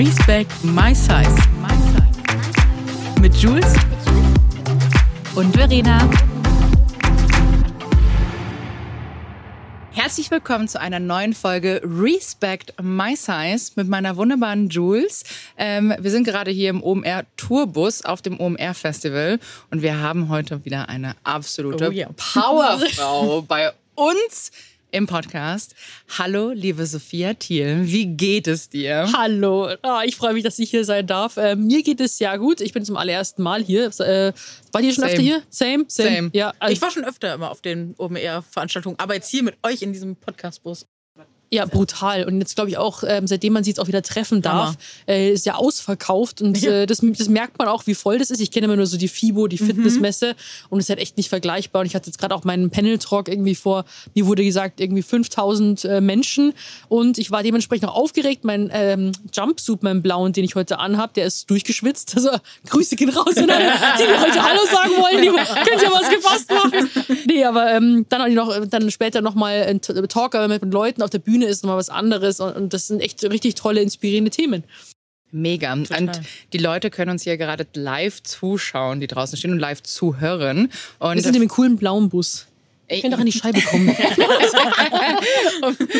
Respect My Size. Mit Jules und Verena. Herzlich willkommen zu einer neuen Folge Respect My Size mit meiner wunderbaren Jules. Ähm, wir sind gerade hier im OMR Tourbus auf dem OMR Festival und wir haben heute wieder eine absolute Oh ja. Powerfrau bei uns im Podcast. Hallo, liebe Sophia Thiel, wie geht es dir? Hallo, ah, ich freue mich, dass ich hier sein darf. Äh, mir geht es sehr gut. Ich bin zum allerersten Mal hier. Äh, war ihr schon Same. öfter hier? Same, same. Same. Ja, also, Ich war schon öfter immer auf den OMR-Veranstaltungen, aber jetzt hier mit euch in diesem Podcast-Bus. Ja, brutal. Und jetzt glaube ich auch, ähm, seitdem man sie jetzt auch wieder treffen darf, äh, ist ja ausverkauft. Und Ja. äh, das, das merkt man auch, wie voll das ist. Ich kenne immer nur so die FIBO, die Fitnessmesse. Und es ist halt echt nicht vergleichbar. Und ich hatte jetzt gerade auch meinen Panel-Talk irgendwie vor, mir wurde gesagt, irgendwie 5000 äh, Menschen. Und ich war dementsprechend auch aufgeregt. Mein ähm, Jumpsuit, mein blauen, den ich heute anhab, der ist durchgeschwitzt. Also Grüße gehen raus an alle, die mir heute Hallo sagen wollen. Die könnt ihr was gefasst machen. Nee, aber ähm, dann noch, dann später nochmal ein T- Talk aber mit Leuten auf der Bühne ist nochmal was anderes. Und, und das sind echt richtig tolle, inspirierende Themen. Mega. Und die Leute können uns hier gerade live zuschauen, die draußen stehen und live zuhören. Und Wir sind in einem coolen blauen Bus. Ich kann doch an die Scheibe kommen.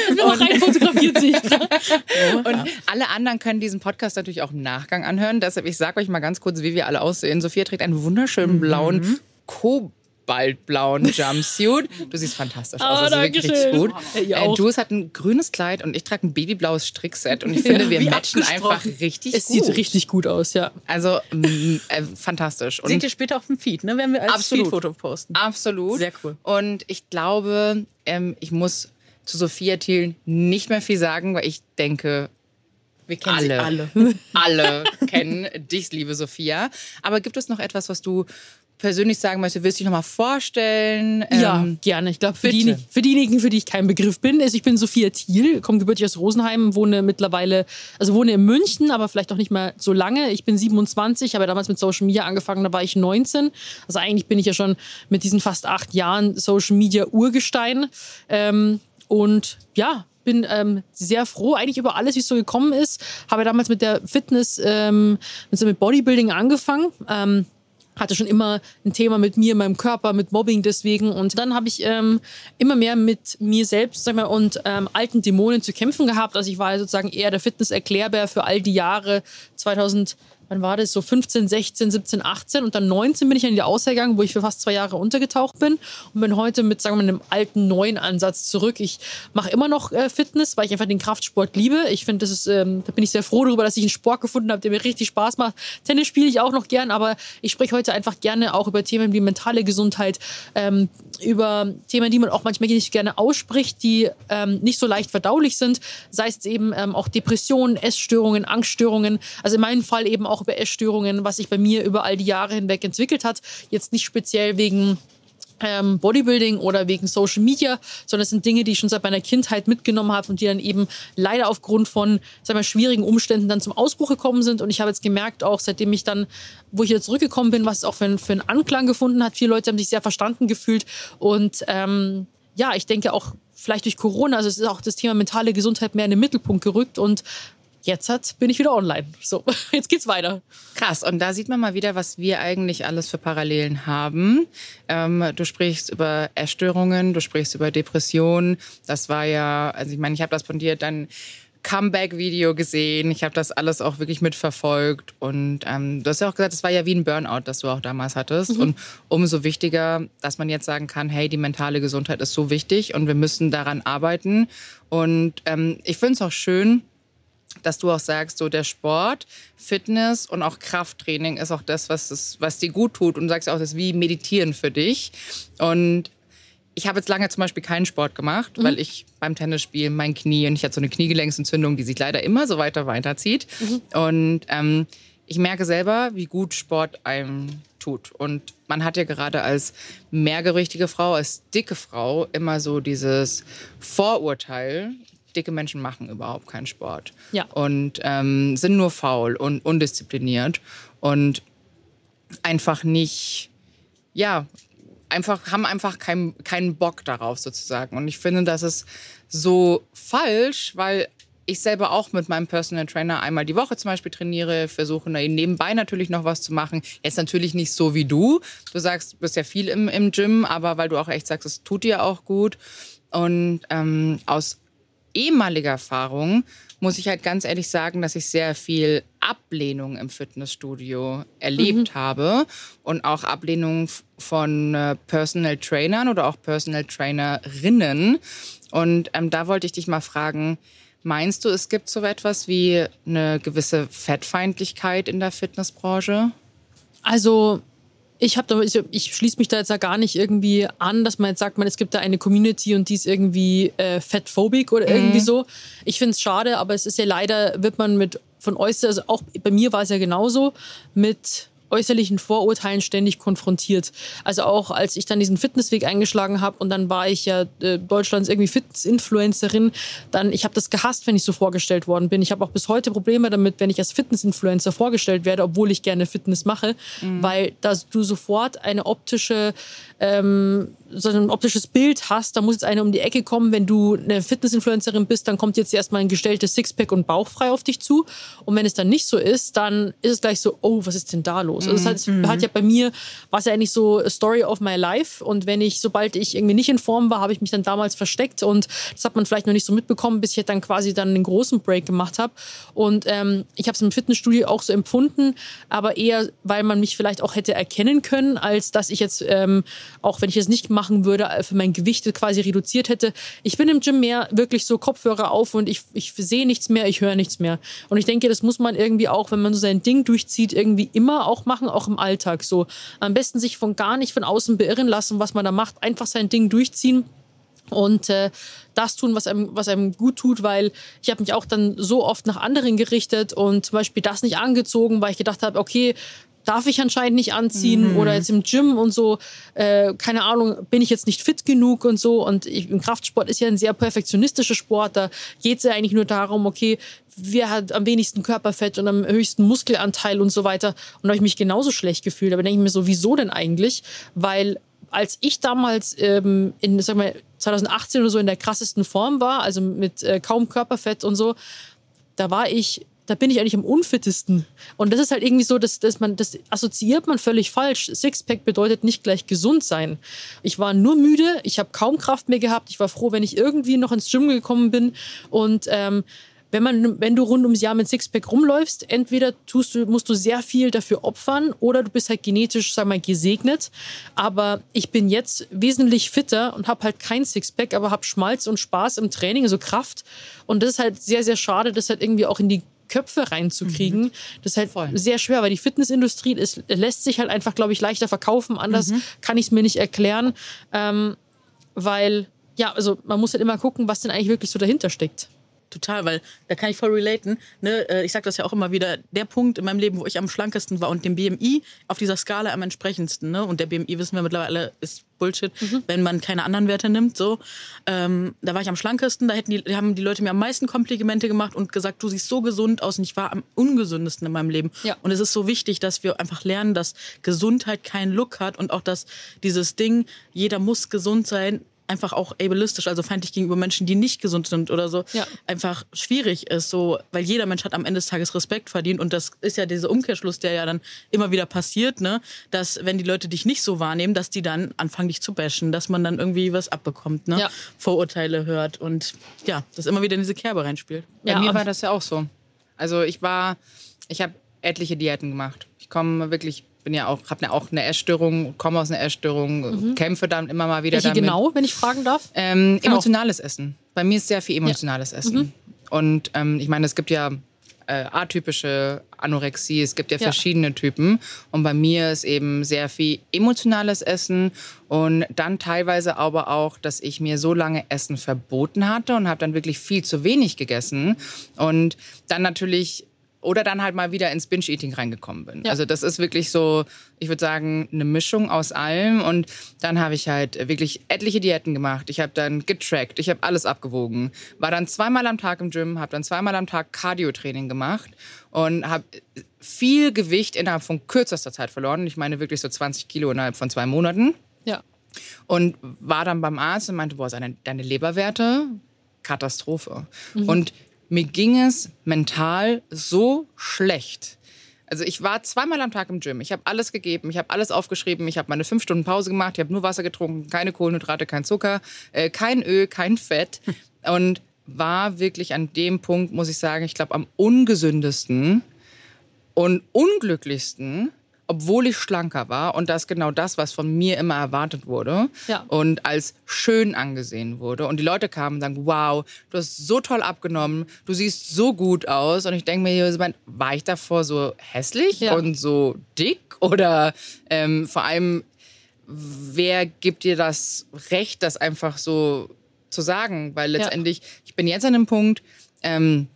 bin auch rein fotografiert sich. Und alle anderen können diesen Podcast natürlich auch im Nachgang anhören. Deshalb, ich sage euch mal ganz kurz, wie wir alle aussehen. Sophia trägt einen wunderschönen Mhm. blauen Kobaltblauen Jumpsuit. Du siehst fantastisch aus. Ah, also wirklich schön. gut. Ja, Äh. Jules hat ein grünes Kleid und ich trage ein babyblaues Strickset. Und ich finde, wir matchen einfach richtig Es gut. sieht richtig gut aus, ja. Also mm, äh, fantastisch. Und Seht ihr später auf dem Feed, ne? Werden wir als. Feed-Foto posten. Absolut. Sehr cool. Und ich glaube, ähm, ich muss zu Sophia Thiel nicht mehr viel sagen, weil ich denke, Wir kennen alle, alle. alle kennen dich, liebe Sophia. Aber gibt es noch etwas, was du persönlich sagen möchtest? Willst du dich nochmal vorstellen? Ja, Ähm, gerne. Ich glaube, für, die, für diejenigen, für die ich kein Begriff bin, ist, ich bin Sophia Thiel, komme gebürtig aus Rosenheim, wohne mittlerweile, also wohne in München, aber vielleicht auch nicht mehr so lange. Ich bin 27, habe damals mit Social Media angefangen, da war ich 19. Also eigentlich bin ich ja schon mit diesen fast acht Jahren Social Media Urgestein. Ähm, und ja, bin ähm, sehr froh eigentlich über alles, wie es so gekommen ist. Habe damals mit der Fitness, ähm, mit Bodybuilding angefangen. Ähm, hatte schon immer ein Thema mit mir, meinem Körper, mit Mobbing deswegen. Und dann habe ich ähm, immer mehr mit mir selbst sag mal, und ähm, alten Dämonen zu kämpfen gehabt. Also ich war sozusagen eher der Fitness-Erklärbär für all die Jahre 2000. Wann war das? So 15, 16, 17, 18 und dann 19 bin ich in die Auszeit gegangen, wo ich für fast zwei Jahre untergetaucht bin und bin heute mit, sagen wir mal, einem alten, neuen Ansatz zurück. Ich mache immer noch äh, Fitness, weil ich einfach den Kraftsport liebe. Ich finde, das ist, ähm, da bin ich sehr froh darüber, dass ich einen Sport gefunden habe, der mir richtig Spaß macht. Tennis spiele ich auch noch gern, aber ich spreche heute einfach gerne auch über Themen wie mentale Gesundheit, ähm, über Themen, die man auch manchmal nicht gerne ausspricht, die ähm, nicht so leicht verdaulich sind, sei es eben ähm, auch Depressionen, Essstörungen, Angststörungen. Also in meinem Fall eben auch über Essstörungen, was sich bei mir über all die Jahre hinweg entwickelt hat. Jetzt nicht speziell wegen ähm, Bodybuilding oder wegen Social Media, sondern es sind Dinge, die ich schon seit meiner Kindheit mitgenommen habe und die dann eben leider aufgrund von sagen wir, schwierigen Umständen dann zum Ausbruch gekommen sind. Und ich habe jetzt gemerkt, auch seitdem ich dann, wo ich wieder zurückgekommen bin, was es auch für, für einen Anklang gefunden hat. Viele Leute haben sich sehr verstanden gefühlt. Und ähm, ja, ich denke auch vielleicht durch Corona, also es ist auch das Thema mentale Gesundheit mehr in den Mittelpunkt gerückt und jetzt hat, bin ich wieder online. So, jetzt geht's weiter. Krass, und da sieht man mal wieder, was wir eigentlich alles für Parallelen haben. Ähm, du sprichst über Essstörungen, du sprichst über Depressionen. Das war ja, also ich meine, ich habe das von dir dann Comeback-Video gesehen. Ich habe das alles auch wirklich mitverfolgt. Und ähm, du hast ja auch gesagt, es war ja wie ein Burnout, das du auch damals hattest. Und umso wichtiger, dass man jetzt sagen kann, hey, die mentale Gesundheit ist so wichtig und wir müssen daran arbeiten. Und ähm, ich finde es auch schön, dass du auch sagst, so der Sport, Fitness und auch Krafttraining ist auch das, was, das, was dir gut tut. Und du sagst auch, das ist wie Meditieren für dich. Und ich habe jetzt lange zum Beispiel keinen Sport gemacht, weil ich beim Tennisspielen mein Knie und ich hatte so eine Kniegelenksentzündung, die sich leider immer so weiter weiterzieht. Und ähm, ich merke selber, wie gut Sport einem tut. Und man hat ja gerade als mehrgewichtige Frau, als dicke Frau immer so dieses Vorurteil, dicke Menschen machen überhaupt keinen Sport. Ja. Und ähm, sind nur faul und undiszipliniert und einfach nicht, ja, einfach, haben einfach keinen keinen Bock darauf sozusagen. Und ich finde, das ist so falsch, weil ich selber auch mit meinem Personal Trainer einmal die Woche zum Beispiel trainiere, versuche nebenbei natürlich noch was zu machen. Jetzt natürlich nicht so wie du. Du sagst, du bist ja viel im, im Gym, aber weil du auch echt sagst, es tut dir auch gut. Und ähm, aus ehemaliger Erfahrung muss ich halt ganz ehrlich sagen, dass ich sehr viel Ablehnung im Fitnessstudio erlebt mhm. habe und auch Ablehnung von äh, Personal Trainern oder auch Personal Trainerinnen. Und ähm, da wollte ich dich mal fragen, meinst du, es gibt so etwas wie eine gewisse Fettfeindlichkeit in der Fitnessbranche? Also ich habe da, ich, ich schließe mich da jetzt ja gar nicht irgendwie an, dass man jetzt sagt, man, es gibt da eine Community und die ist irgendwie äh, fettphobic oder mhm. irgendwie so. Ich finde es schade, aber es ist ja leider, wird man mit von äußer, also auch bei mir war es ja genauso, mit äußerlichen Vorurteilen ständig konfrontiert. Also auch als ich dann diesen Fitnessweg eingeschlagen habe und dann war ich ja äh, Deutschlands irgendwie Fitness-Influencerin, dann ich habe das gehasst, wenn ich so vorgestellt worden bin. Ich habe auch bis heute Probleme damit, wenn ich als Fitness-Influencer vorgestellt werde, obwohl ich gerne Fitness mache, mhm. weil da du sofort eine optische ähm, so ein optisches Bild hast, da muss jetzt eine um die Ecke kommen. Wenn du eine Fitness-Influencerin bist, dann kommt jetzt erstmal ein gestelltes Sixpack und Bauch frei auf dich zu. Und wenn es dann nicht so ist, dann ist es gleich so, oh, was ist denn da los? Also das hat, mhm. hat ja bei mir, war es ja eigentlich so Story of my life. Und wenn ich, sobald ich irgendwie nicht in Form war, habe ich mich dann damals versteckt. Und das hat man vielleicht noch nicht so mitbekommen, bis ich dann quasi dann einen großen Break gemacht habe. Und ähm, ich habe es im Fitnessstudio auch so empfunden, aber eher, weil man mich vielleicht auch hätte erkennen können, als dass ich jetzt, ähm, auch wenn ich es nicht machen würde, äh, für mein Gewicht quasi reduziert hätte. Ich bin im Gym mehr wirklich so Kopfhörer auf und ich, ich sehe nichts mehr, ich höre nichts mehr. Und ich denke, das muss man irgendwie auch, wenn man so sein Ding durchzieht, irgendwie immer auch machen, auch im Alltag so. Am besten sich von gar nicht von außen beirren lassen, was man da macht. Einfach sein Ding durchziehen und äh, das tun, was einem, was einem gut tut, weil ich habe mich auch dann so oft nach anderen gerichtet und zum Beispiel das nicht angezogen, weil ich gedacht habe, okay, darf ich anscheinend nicht anziehen mhm. oder jetzt im Gym und so, äh, keine Ahnung, bin ich jetzt nicht fit genug und so. Und ich, im Kraftsport ist ja ein sehr perfektionistischer Sport, da geht es ja eigentlich nur darum, okay, wer hat am wenigsten Körperfett und am höchsten Muskelanteil und so weiter. Und da habe ich mich genauso schlecht gefühlt. Aber denke ich mir so, wieso denn eigentlich? Weil als ich damals ähm, in, sag mal, 2018 oder so in der krassesten Form war, also mit äh, kaum Körperfett und so, da war ich da bin ich eigentlich am unfittesten. Und das ist halt irgendwie so, dass, dass man, das assoziiert man völlig falsch. Sixpack bedeutet nicht gleich gesund sein. Ich war nur müde, ich habe kaum Kraft mehr gehabt. Ich war froh, wenn ich irgendwie noch ins Gym gekommen bin. Und ähm, wenn, man, wenn du rund ums Jahr mit Sixpack rumläufst, entweder tust du, musst du sehr viel dafür opfern oder du bist halt genetisch, sag mal, gesegnet. Aber ich bin jetzt wesentlich fitter und habe halt kein Sixpack, aber habe Schmalz und Spaß im Training, also Kraft. Und das ist halt sehr, sehr schade, das halt irgendwie auch in die Köpfe reinzukriegen. Mhm. Das ist halt Voll. sehr schwer, weil die Fitnessindustrie ist, lässt sich halt einfach, glaube ich, leichter verkaufen. Anders mhm. kann ich es mir nicht erklären, ähm, weil ja, also man muss halt immer gucken, was denn eigentlich wirklich so dahinter steckt total, weil da kann ich voll relaten. Ne? Äh, ich sage das ja auch immer wieder, der Punkt in meinem Leben, wo ich am schlankesten war und dem BMI auf dieser Skala am entsprechendsten. Ne? Und der BMI, wissen wir mittlerweile, ist Bullshit, mhm. wenn man keine anderen Werte nimmt. So. Ähm, da war ich am schlankesten, da hätten die, haben die Leute mir am meisten Komplimente gemacht und gesagt, du siehst so gesund aus und ich war am ungesündesten in meinem Leben. Ja. Und es ist so wichtig, dass wir einfach lernen, dass Gesundheit keinen Look hat und auch, dass dieses Ding, jeder muss gesund sein, einfach auch ableistisch, also feindlich gegenüber Menschen, die nicht gesund sind oder so, ja. einfach schwierig ist, so, weil jeder Mensch hat am Ende des Tages Respekt verdient und das ist ja dieser Umkehrschluss, der ja dann immer wieder passiert, ne, dass wenn die Leute dich nicht so wahrnehmen, dass die dann anfangen, dich zu bashen, dass man dann irgendwie was abbekommt, ne, ja. Vorurteile hört und ja, das immer wieder in diese Kerbe reinspielt. Bei ja, mir war das ja auch so. Also ich war, ich habe etliche Diäten gemacht. Ich komme wirklich bin ja auch, habe ja auch eine Essstörung, komme aus einer Essstörung, mhm. kämpfe dann immer mal wieder Welche damit. genau, wenn ich fragen darf? Ähm, emotionales Essen. Bei mir ist sehr viel emotionales ja. Essen. Mhm. Und ähm, ich meine, es gibt ja äh, atypische Anorexie, es gibt ja, ja verschiedene Typen. Und bei mir ist eben sehr viel emotionales Essen und dann teilweise aber auch, dass ich mir so lange Essen verboten hatte und habe dann wirklich viel zu wenig gegessen. Und dann natürlich oder dann halt mal wieder ins Binge-Eating reingekommen bin. Ja. Also das ist wirklich so, ich würde sagen, eine Mischung aus allem. Und dann habe ich halt wirklich etliche Diäten gemacht. Ich habe dann getrackt, ich habe alles abgewogen. War dann zweimal am Tag im Gym, habe dann zweimal am Tag Cardio-Training gemacht und habe viel Gewicht innerhalb von kürzester Zeit verloren. Ich meine wirklich so 20 Kilo innerhalb von zwei Monaten. Ja. Und war dann beim Arzt und meinte, boah, deine, deine Leberwerte, Katastrophe. Mhm. Und mir ging es mental so schlecht. Also ich war zweimal am Tag im Gym. Ich habe alles gegeben, ich habe alles aufgeschrieben, ich habe meine fünf Stunden Pause gemacht, ich habe nur Wasser getrunken, keine Kohlenhydrate, kein Zucker, äh, kein Öl, kein Fett. Und war wirklich an dem Punkt, muss ich sagen, ich glaube am ungesündesten und unglücklichsten, obwohl ich schlanker war und das genau das, was von mir immer erwartet wurde Ja. und als schön angesehen wurde. Und die Leute kamen und sagen, wow, du hast so toll abgenommen, du siehst so gut aus. Und ich denke mir, hier, war ich davor so hässlich Ja. und so dick? Oder ähm, vor allem, wer gibt dir das Recht, das einfach so zu sagen? Weil letztendlich, ich bin jetzt an einem Punkt, ähm,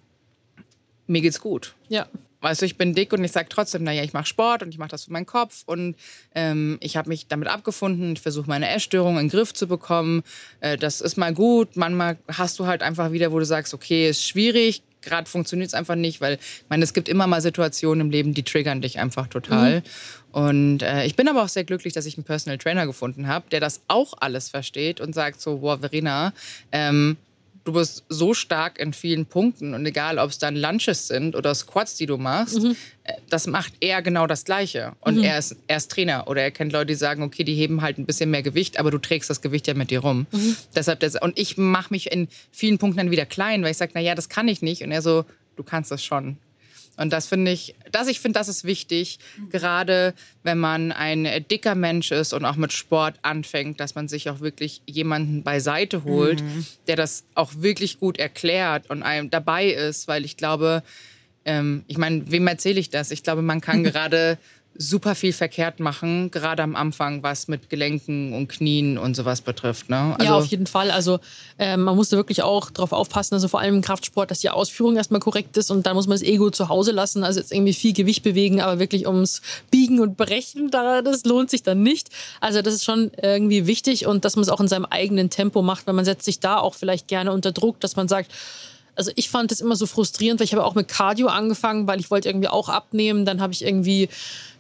mir geht's gut. Ja. Weißt du, ich bin dick und ich sage trotzdem, naja, ich mache Sport und ich mache das für meinen Kopf und ähm, ich habe mich damit abgefunden. Ich versuche meine Essstörung in den Griff zu bekommen. Äh, das ist mal gut. Manchmal hast du halt einfach wieder, wo du sagst, okay, ist schwierig. Gerade funktioniert es einfach nicht, weil ich meine, es gibt immer mal Situationen im Leben, die triggern dich einfach total. Und äh, ich bin aber auch sehr glücklich, dass ich einen Personal Trainer gefunden habe, der das auch alles versteht und sagt so, wow, Verena, ähm, du bist so stark in vielen Punkten und egal, ob es dann Lunches sind oder Squats, die du machst, äh, das macht er genau das Gleiche. Und er, ist, er ist Trainer oder er kennt Leute, die sagen, okay, die heben halt ein bisschen mehr Gewicht, aber du trägst das Gewicht ja mit dir rum. Deshalb das, und ich mache mich in vielen Punkten dann wieder klein, weil ich sage, naja, das kann ich nicht. Und er so, du kannst das schon. Und das finde ich, das, ich finde, das ist wichtig, gerade wenn man ein dicker Mensch ist und auch mit Sport anfängt, dass man sich auch wirklich jemanden beiseite holt, der das auch wirklich gut erklärt und einem dabei ist, weil ich glaube, ähm, ich meine, wem erzähle ich das? Ich glaube, man kann gerade super viel verkehrt machen, gerade am Anfang, was mit Gelenken und Knien und sowas betrifft. Ne? ja, auf jeden Fall. Also ähm, man musste wirklich auch darauf aufpassen, also vor allem im Kraftsport, dass die Ausführung erstmal korrekt ist und dann muss man das Ego zu Hause lassen. Also jetzt irgendwie viel Gewicht bewegen, aber wirklich ums Biegen und Brechen, da, das lohnt sich dann nicht. Also das ist schon irgendwie wichtig und dass man es auch in seinem eigenen Tempo macht, weil man setzt sich da auch vielleicht gerne unter Druck, dass man sagt, also ich fand das immer so frustrierend, weil ich habe auch mit Cardio angefangen, weil ich wollte irgendwie auch abnehmen. Dann habe ich irgendwie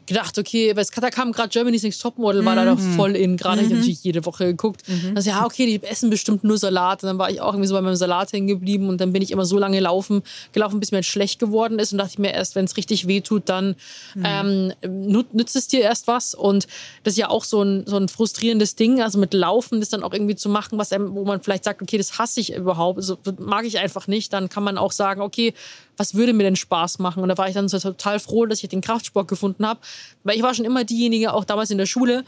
gedacht, okay, weil es da kam gerade Germany's Next Topmodel, war da doch voll in. Gerade ich habe natürlich jede Woche geguckt. Also ja, okay, die essen bestimmt nur Salat. Und dann war ich auch irgendwie so bei meinem Salat hängen geblieben und dann bin ich immer so lange laufen, gelaufen, bis mir halt schlecht geworden ist und dachte ich mir erst, wenn es richtig weh tut, dann ähm, nut- nützt es dir erst was. Und das ist ja auch so ein, so ein frustrierendes Ding, also mit Laufen, das dann auch irgendwie zu machen, was einem, wo man vielleicht sagt, okay, das hasse ich überhaupt, also, das mag ich einfach nicht, dann kann man auch sagen, okay, was würde mir denn Spaß machen? Und da war ich dann so total froh, dass ich den Kraftsport gefunden habe, weil ich war schon immer diejenige, auch damals in der Schule,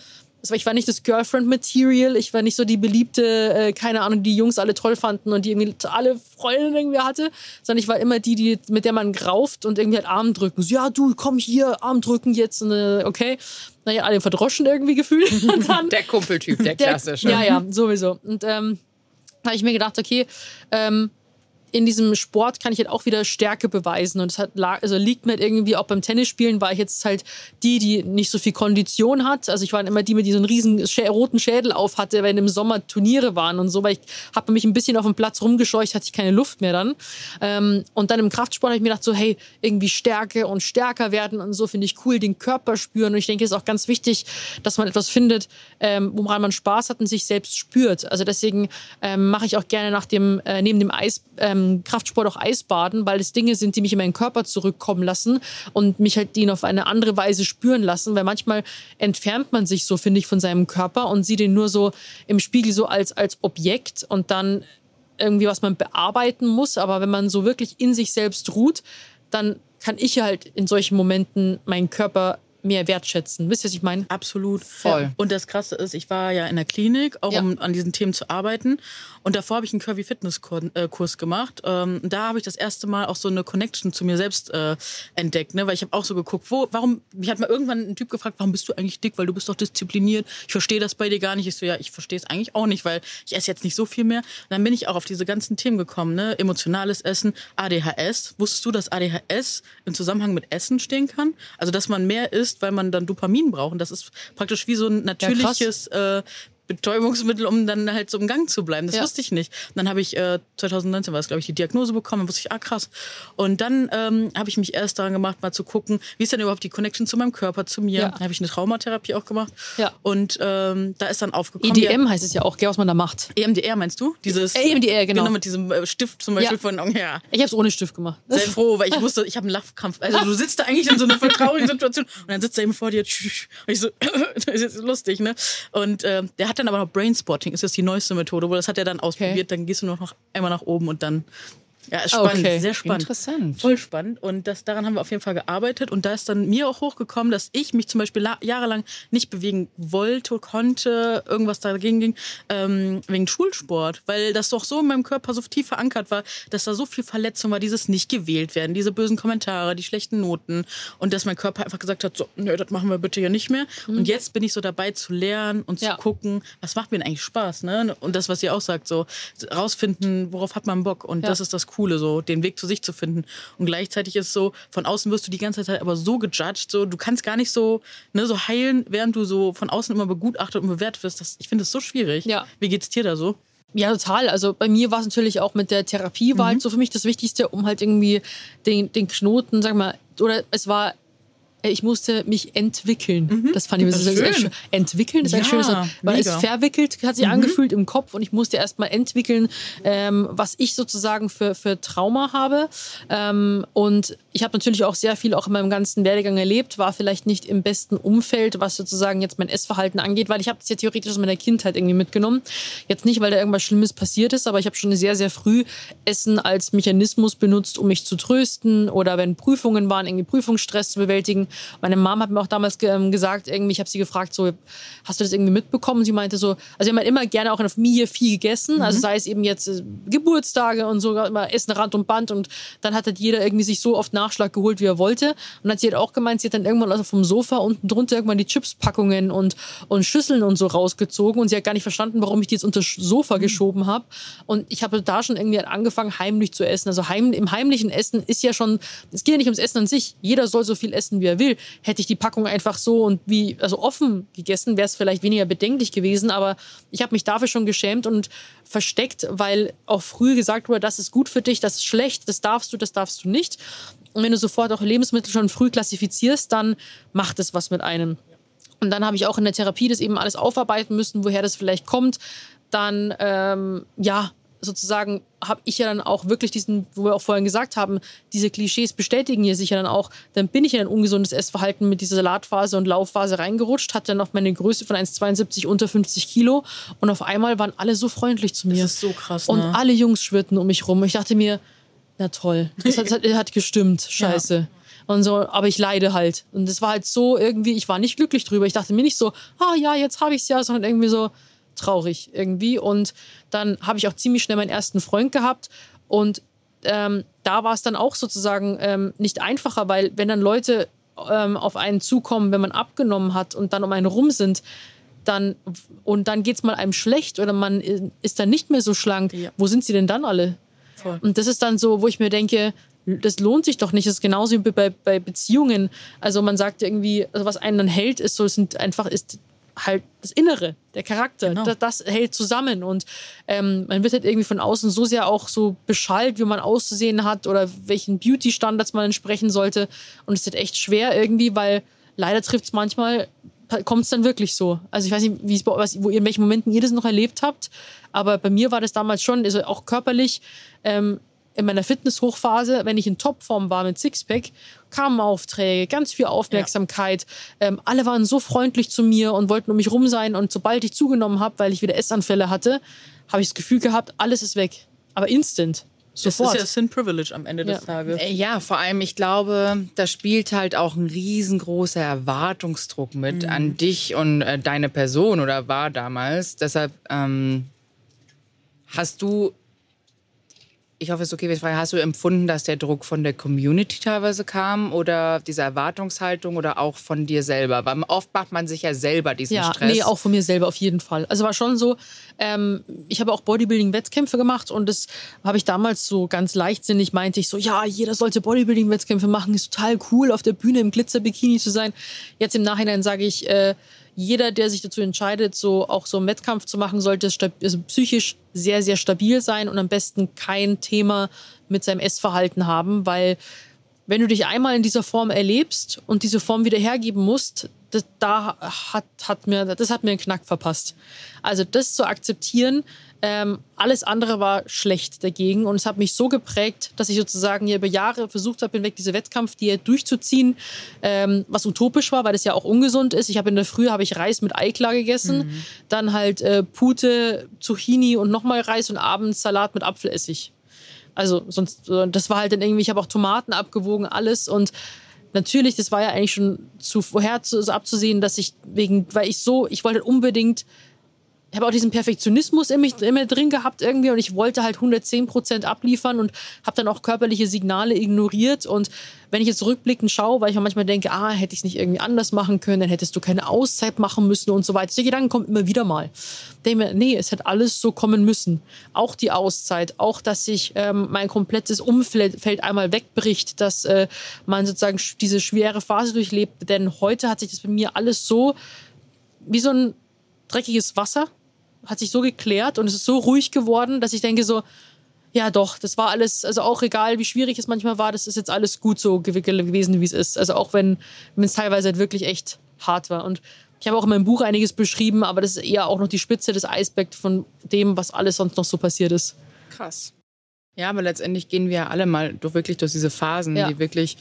war, ich war nicht das Girlfriend-Material, ich war nicht so die beliebte, äh, keine Ahnung, die Jungs alle toll fanden und die irgendwie alle Freundinnen irgendwie hatte, sondern ich war immer die, die mit der man grauft und irgendwie halt Arm drücken. So, ja, du, komm hier, Arm drücken jetzt. Und, äh, okay. Naja, alle verdroschen irgendwie gefühlt. Der Kumpeltyp, der der- klassische. Ja, ja, sowieso. Und ähm, da habe ich mir gedacht, okay, ähm, in diesem Sport kann ich halt auch wieder Stärke beweisen. Und es hat, also liegt mir halt irgendwie auch beim Tennisspielen, war ich jetzt halt die, die nicht so viel Kondition hat. Also ich war immer die, die so einen riesen schä roten Schädel auf hatte, wenn im Sommer Turniere waren und so, weil ich habe mich ein bisschen auf dem Platz rumgescheucht, hatte ich keine Luft mehr dann. Ähm, und dann im Kraftsport habe ich mir gedacht, so hey, irgendwie Stärke und stärker werden und so finde ich cool, den Körper spüren. Und ich denke, es ist auch ganz wichtig, dass man etwas findet, ähm, woran man Spaß hat und sich selbst spürt. Also deswegen ähm, mache ich auch gerne nach dem, äh, neben dem Eis, ähm, Kraftsport auch Eisbaden, weil es Dinge sind, die mich in meinen Körper zurückkommen lassen und mich halt den auf eine andere Weise spüren lassen, weil manchmal entfernt man sich so, finde ich, von seinem Körper und sieht ihn nur so im Spiegel so als, als Objekt und dann irgendwie, was man bearbeiten muss. Aber wenn man so wirklich in sich selbst ruht, dann kann ich halt in solchen Momenten meinen Körper mehr wertschätzen. Wisst ihr, was ich meine? Absolut. Voll. Ja. Und das Krasse ist, ich war ja in der Klinik, auch Ja. um an diesen Themen zu arbeiten. Und davor habe ich einen Curvy Fitness äh, Kurs gemacht. Ähm, da habe ich das erste Mal auch so eine Connection zu mir selbst äh, entdeckt, ne? weil ich habe auch so geguckt, wo, warum, mich hat mal irgendwann ein Typ gefragt, warum bist du eigentlich dick, weil du bist doch diszipliniert. Ich verstehe das bei dir gar nicht. Ich so, ja, ich verstehe es eigentlich auch nicht, weil ich esse jetzt nicht so viel mehr. Und dann bin ich auch auf diese ganzen Themen gekommen, ne? emotionales Essen, ADHS. Wusstest du, dass ADHS im Zusammenhang mit Essen stehen kann? Also, dass man mehr isst, weil man dann Dopamin braucht. Und das ist praktisch wie so ein natürliches äh, Betäubungsmittel, um dann halt so im Gang zu bleiben. Das Ja. wusste ich nicht. Und dann habe ich, äh, 2019 war es, glaube ich, die Diagnose bekommen. Dann wusste ich, ah krass. Und dann ähm, habe ich mich erst daran gemacht, mal zu gucken, wie ist denn überhaupt die Connection zu meinem Körper, zu mir. Ja. Dann habe ich eine Traumatherapie auch gemacht. Ja. Und ähm, da ist dann aufgekommen. EDM heißt es ja auch, gell, was man da macht. Ja, EMDR meinst du? Dieses, EMDR, genau. Genau, mit diesem äh, Stift zum Beispiel Ja. von, oh, ja. Ich habe es ohne Stift gemacht. Sehr froh, weil ich wusste, ich habe einen Lachkampf. Also du sitzt da eigentlich in so einer voll traurigen Situation und dann sitzt er eben vor dir. Und ich so, das ist jetzt lustig, ne? Und äh, der hat dann aber noch Brainspotting, ist das die neueste Methode, wo das hat er dann ausprobiert. Dann gehst du noch einmal nach oben und dann. Ja, ist spannend, Okay. sehr spannend. Interessant. Voll spannend. Und das, daran haben wir auf jeden Fall gearbeitet. Und da ist dann mir auch hochgekommen, dass ich mich zum Beispiel la- jahrelang nicht bewegen wollte, konnte, irgendwas dagegen ging, ähm, wegen Schulsport. Weil das doch so in meinem Körper so tief verankert war, dass da so viel Verletzung war, dieses nicht gewählt werden, diese bösen Kommentare, die schlechten Noten. Und dass mein Körper einfach gesagt hat, so, nö, das machen wir bitte hier nicht mehr. Und jetzt bin ich so dabei zu lernen und Ja. zu gucken, was macht mir denn eigentlich Spaß, ne? Und das, was ihr auch sagt, so rausfinden, worauf hat man Bock. Und Ja. das ist das Coole, so den Weg zu sich zu finden. Und gleichzeitig ist so, von außen wirst du die ganze Zeit aber so gejudged, so du kannst gar nicht so, ne, so heilen, während du so von außen immer begutachtet und bewertet wirst. Das, ich finde das so schwierig. Ja. Wie geht's dir da so? Ja, total. Also bei mir war es natürlich auch mit der Therapie, war halt so für mich das Wichtigste, um halt irgendwie den, den Knoten, sag mal, oder es war, ich musste mich entwickeln. Das fand ich Das ist schön. schön. Entwickeln ist ein Ja, schönes Wort, weil es mega. verwickelt hat sich angefühlt im Kopf und ich musste erst mal entwickeln, ähm, was ich sozusagen für, für Trauma habe. Ähm, und ich habe natürlich auch sehr viel auch in meinem ganzen Werdegang erlebt, war vielleicht nicht im besten Umfeld, was sozusagen jetzt mein Essverhalten angeht, weil ich habe das ja theoretisch aus meiner Kindheit irgendwie mitgenommen. Jetzt nicht, weil da irgendwas Schlimmes passiert ist, aber ich habe schon sehr, sehr früh Essen als Mechanismus benutzt, um mich zu trösten oder wenn Prüfungen waren, irgendwie Prüfungsstress zu bewältigen. Meine Mom hat mir auch damals ge- ähm, gesagt, irgendwie, ich habe sie gefragt, so, hast du das irgendwie mitbekommen? Sie meinte so, also wir haben halt immer gerne auch in der Familie viel gegessen, also sei es eben jetzt äh, Geburtstage und so, immer Essen Rand und Band und dann hat halt jeder irgendwie sich so oft Nachschlag geholt, wie er wollte. Und hat sie hat auch gemeint, sie hat dann irgendwann also vom Sofa unten drunter irgendwann die Chipspackungen und, und Schüsseln und so rausgezogen und sie hat gar nicht verstanden, warum ich die jetzt unter das Sofa geschoben habe. Und ich habe da schon irgendwie angefangen, heimlich zu essen. Also heim, im heimlichen Essen ist ja schon, es geht ja nicht ums Essen an sich. Jeder soll so viel essen, wie er will. Hätte ich die Packung einfach so und wie, also offen gegessen, wäre es vielleicht weniger bedenklich gewesen. Aber ich habe mich dafür schon geschämt und versteckt, weil auch früh gesagt wurde, das ist gut für dich, das ist schlecht, das darfst du, das darfst du nicht. Und wenn du sofort auch Lebensmittel schon früh klassifizierst, dann macht es was mit einem. Und dann habe ich auch in der Therapie das eben alles aufarbeiten müssen, woher das vielleicht kommt. Dann, ähm, ja, sozusagen habe ich ja dann auch wirklich diesen, wo wir auch vorhin gesagt haben, diese Klischees bestätigen hier sich ja dann auch. Dann bin ich in ein ungesundes Essverhalten mit dieser Salatphase und Laufphase reingerutscht, hatte dann auch meine Größe von 1,72 unter 50 Kilo und auf einmal waren alle so freundlich zu mir. Das ist so krass, Und ne? alle Jungs schwirrten um mich rum. Ich dachte mir, na toll, das hat, das hat, gestimmt, scheiße. Und so, aber ich leide halt. Und es war halt so irgendwie, ich war nicht glücklich drüber. Ich dachte mir nicht so, ah ja, jetzt habe ich es ja, sondern irgendwie so traurig irgendwie. Und dann habe ich auch ziemlich schnell meinen ersten Freund gehabt. Und ähm, da war es dann auch sozusagen ähm, nicht einfacher, weil wenn dann Leute ähm, auf einen zukommen, wenn man abgenommen hat und dann um einen rum sind, dann und dann geht's mal einem schlecht oder man ist dann nicht mehr so schlank. Ja. Wo sind sie denn dann alle? Voll. Und das ist dann so, wo ich mir denke, das lohnt sich doch nicht. Das ist genauso wie bei, bei Beziehungen. Also man sagt irgendwie, also was einen dann hält, ist so, es sind einfach ist halt das Innere, der Charakter. Genau. Das, das hält zusammen. Und ähm, man wird halt irgendwie von außen so sehr auch so beschallt, wie man auszusehen hat oder welchen Beauty-Standards man entsprechen sollte. Und es ist halt echt schwer irgendwie, weil leider trifft es manchmal, kommt es dann wirklich so. Also ich weiß nicht, wie es bei was, wo ihr, in welchen Momenten ihr das noch erlebt habt, aber bei mir war das damals schon, also auch körperlich, ähm, in meiner Fitness-Hochphase, wenn ich in Topform war mit Sixpack, kamen Aufträge, ganz viel Aufmerksamkeit. Ähm, alle waren so freundlich zu mir und wollten um mich rum sein. Und sobald ich zugenommen habe, weil ich wieder Essanfälle hatte, habe ich das Gefühl gehabt, alles ist weg. Aber instant. Das Sofort. ist ja Sin Privilege am Ende des Ja. Tages. Äh, Ja, vor allem, ich glaube, da spielt halt auch ein riesengroßer Erwartungsdruck mit an dich und äh, deine Person oder war damals. Deshalb ähm, hast du, ich hoffe, es ist okay, wenn ich frage, hast du empfunden, dass der Druck von der Community teilweise kam oder diese Erwartungshaltung oder auch von dir selber? Weil oft macht man sich ja selber diesen Ja, Stress. nee, auch von mir selber auf jeden Fall. Also war schon so, ähm, ich habe auch Bodybuilding-Wettkämpfe gemacht und das habe ich damals so ganz leichtsinnig meinte ich so, ja, jeder sollte Bodybuilding-Wettkämpfe machen, ist total cool, auf der Bühne im Glitzer-Bikini zu sein. Jetzt im Nachhinein sage ich, äh, jeder, der sich dazu entscheidet, so auch so einen Wettkampf zu machen, sollte also psychisch sehr, sehr stabil sein und am besten kein Thema mit seinem Essverhalten haben, weil wenn du dich einmal in dieser Form erlebst und diese Form wieder hergeben musst, das, da hat, hat mir, das hat mir einen Knack verpasst. Also das zu akzeptieren, ähm, alles andere war schlecht dagegen und es hat mich so geprägt, dass ich sozusagen hier über Jahre versucht habe, hinweg diese Wettkampfdiät durchzuziehen, ähm, was utopisch war, weil das ja auch ungesund ist. Ich habe in der Früh habe ich Reis mit Eiklar gegessen, mhm. dann halt äh, Pute, Zucchini und nochmal Reis und abends Salat mit Apfelessig. Also sonst, äh, das war halt dann irgendwie, ich habe auch Tomaten abgewogen, alles und natürlich, das war ja eigentlich schon zuvorher zu, so abzusehen, dass ich wegen, weil ich so, ich wollte unbedingt ich habe auch diesen Perfektionismus in, mich, immer drin gehabt irgendwie und ich wollte halt 110 Prozent abliefern und habe dann auch körperliche Signale ignoriert. Und wenn ich jetzt rückblickend schaue, weil ich manchmal denke, ah, hätte ich es nicht irgendwie anders machen können, dann hättest du keine Auszeit machen müssen und so weiter. Diese Gedanken kommen immer wieder mal. Denke mir, nee, es hätte alles so kommen müssen. Auch die Auszeit, auch, dass sich ähm, mein komplettes Umfeld einmal wegbricht, dass äh, man sozusagen diese schwere Phase durchlebt. Denn heute hat sich das bei mir alles so wie so ein dreckiges Wasser hat sich so geklärt und es ist so ruhig geworden, dass ich denke so, ja doch, das war alles, also auch egal, wie schwierig es manchmal war, das ist jetzt alles gut so gewesen, wie es ist. Also auch wenn es teilweise halt wirklich echt hart war. Und ich habe auch in meinem Buch einiges beschrieben, aber das ist eher auch noch die Spitze des Eisbergs von dem, was alles sonst noch so passiert ist. Krass. Ja, aber letztendlich gehen wir alle mal durch, wirklich durch diese Phasen, ja. die wirklich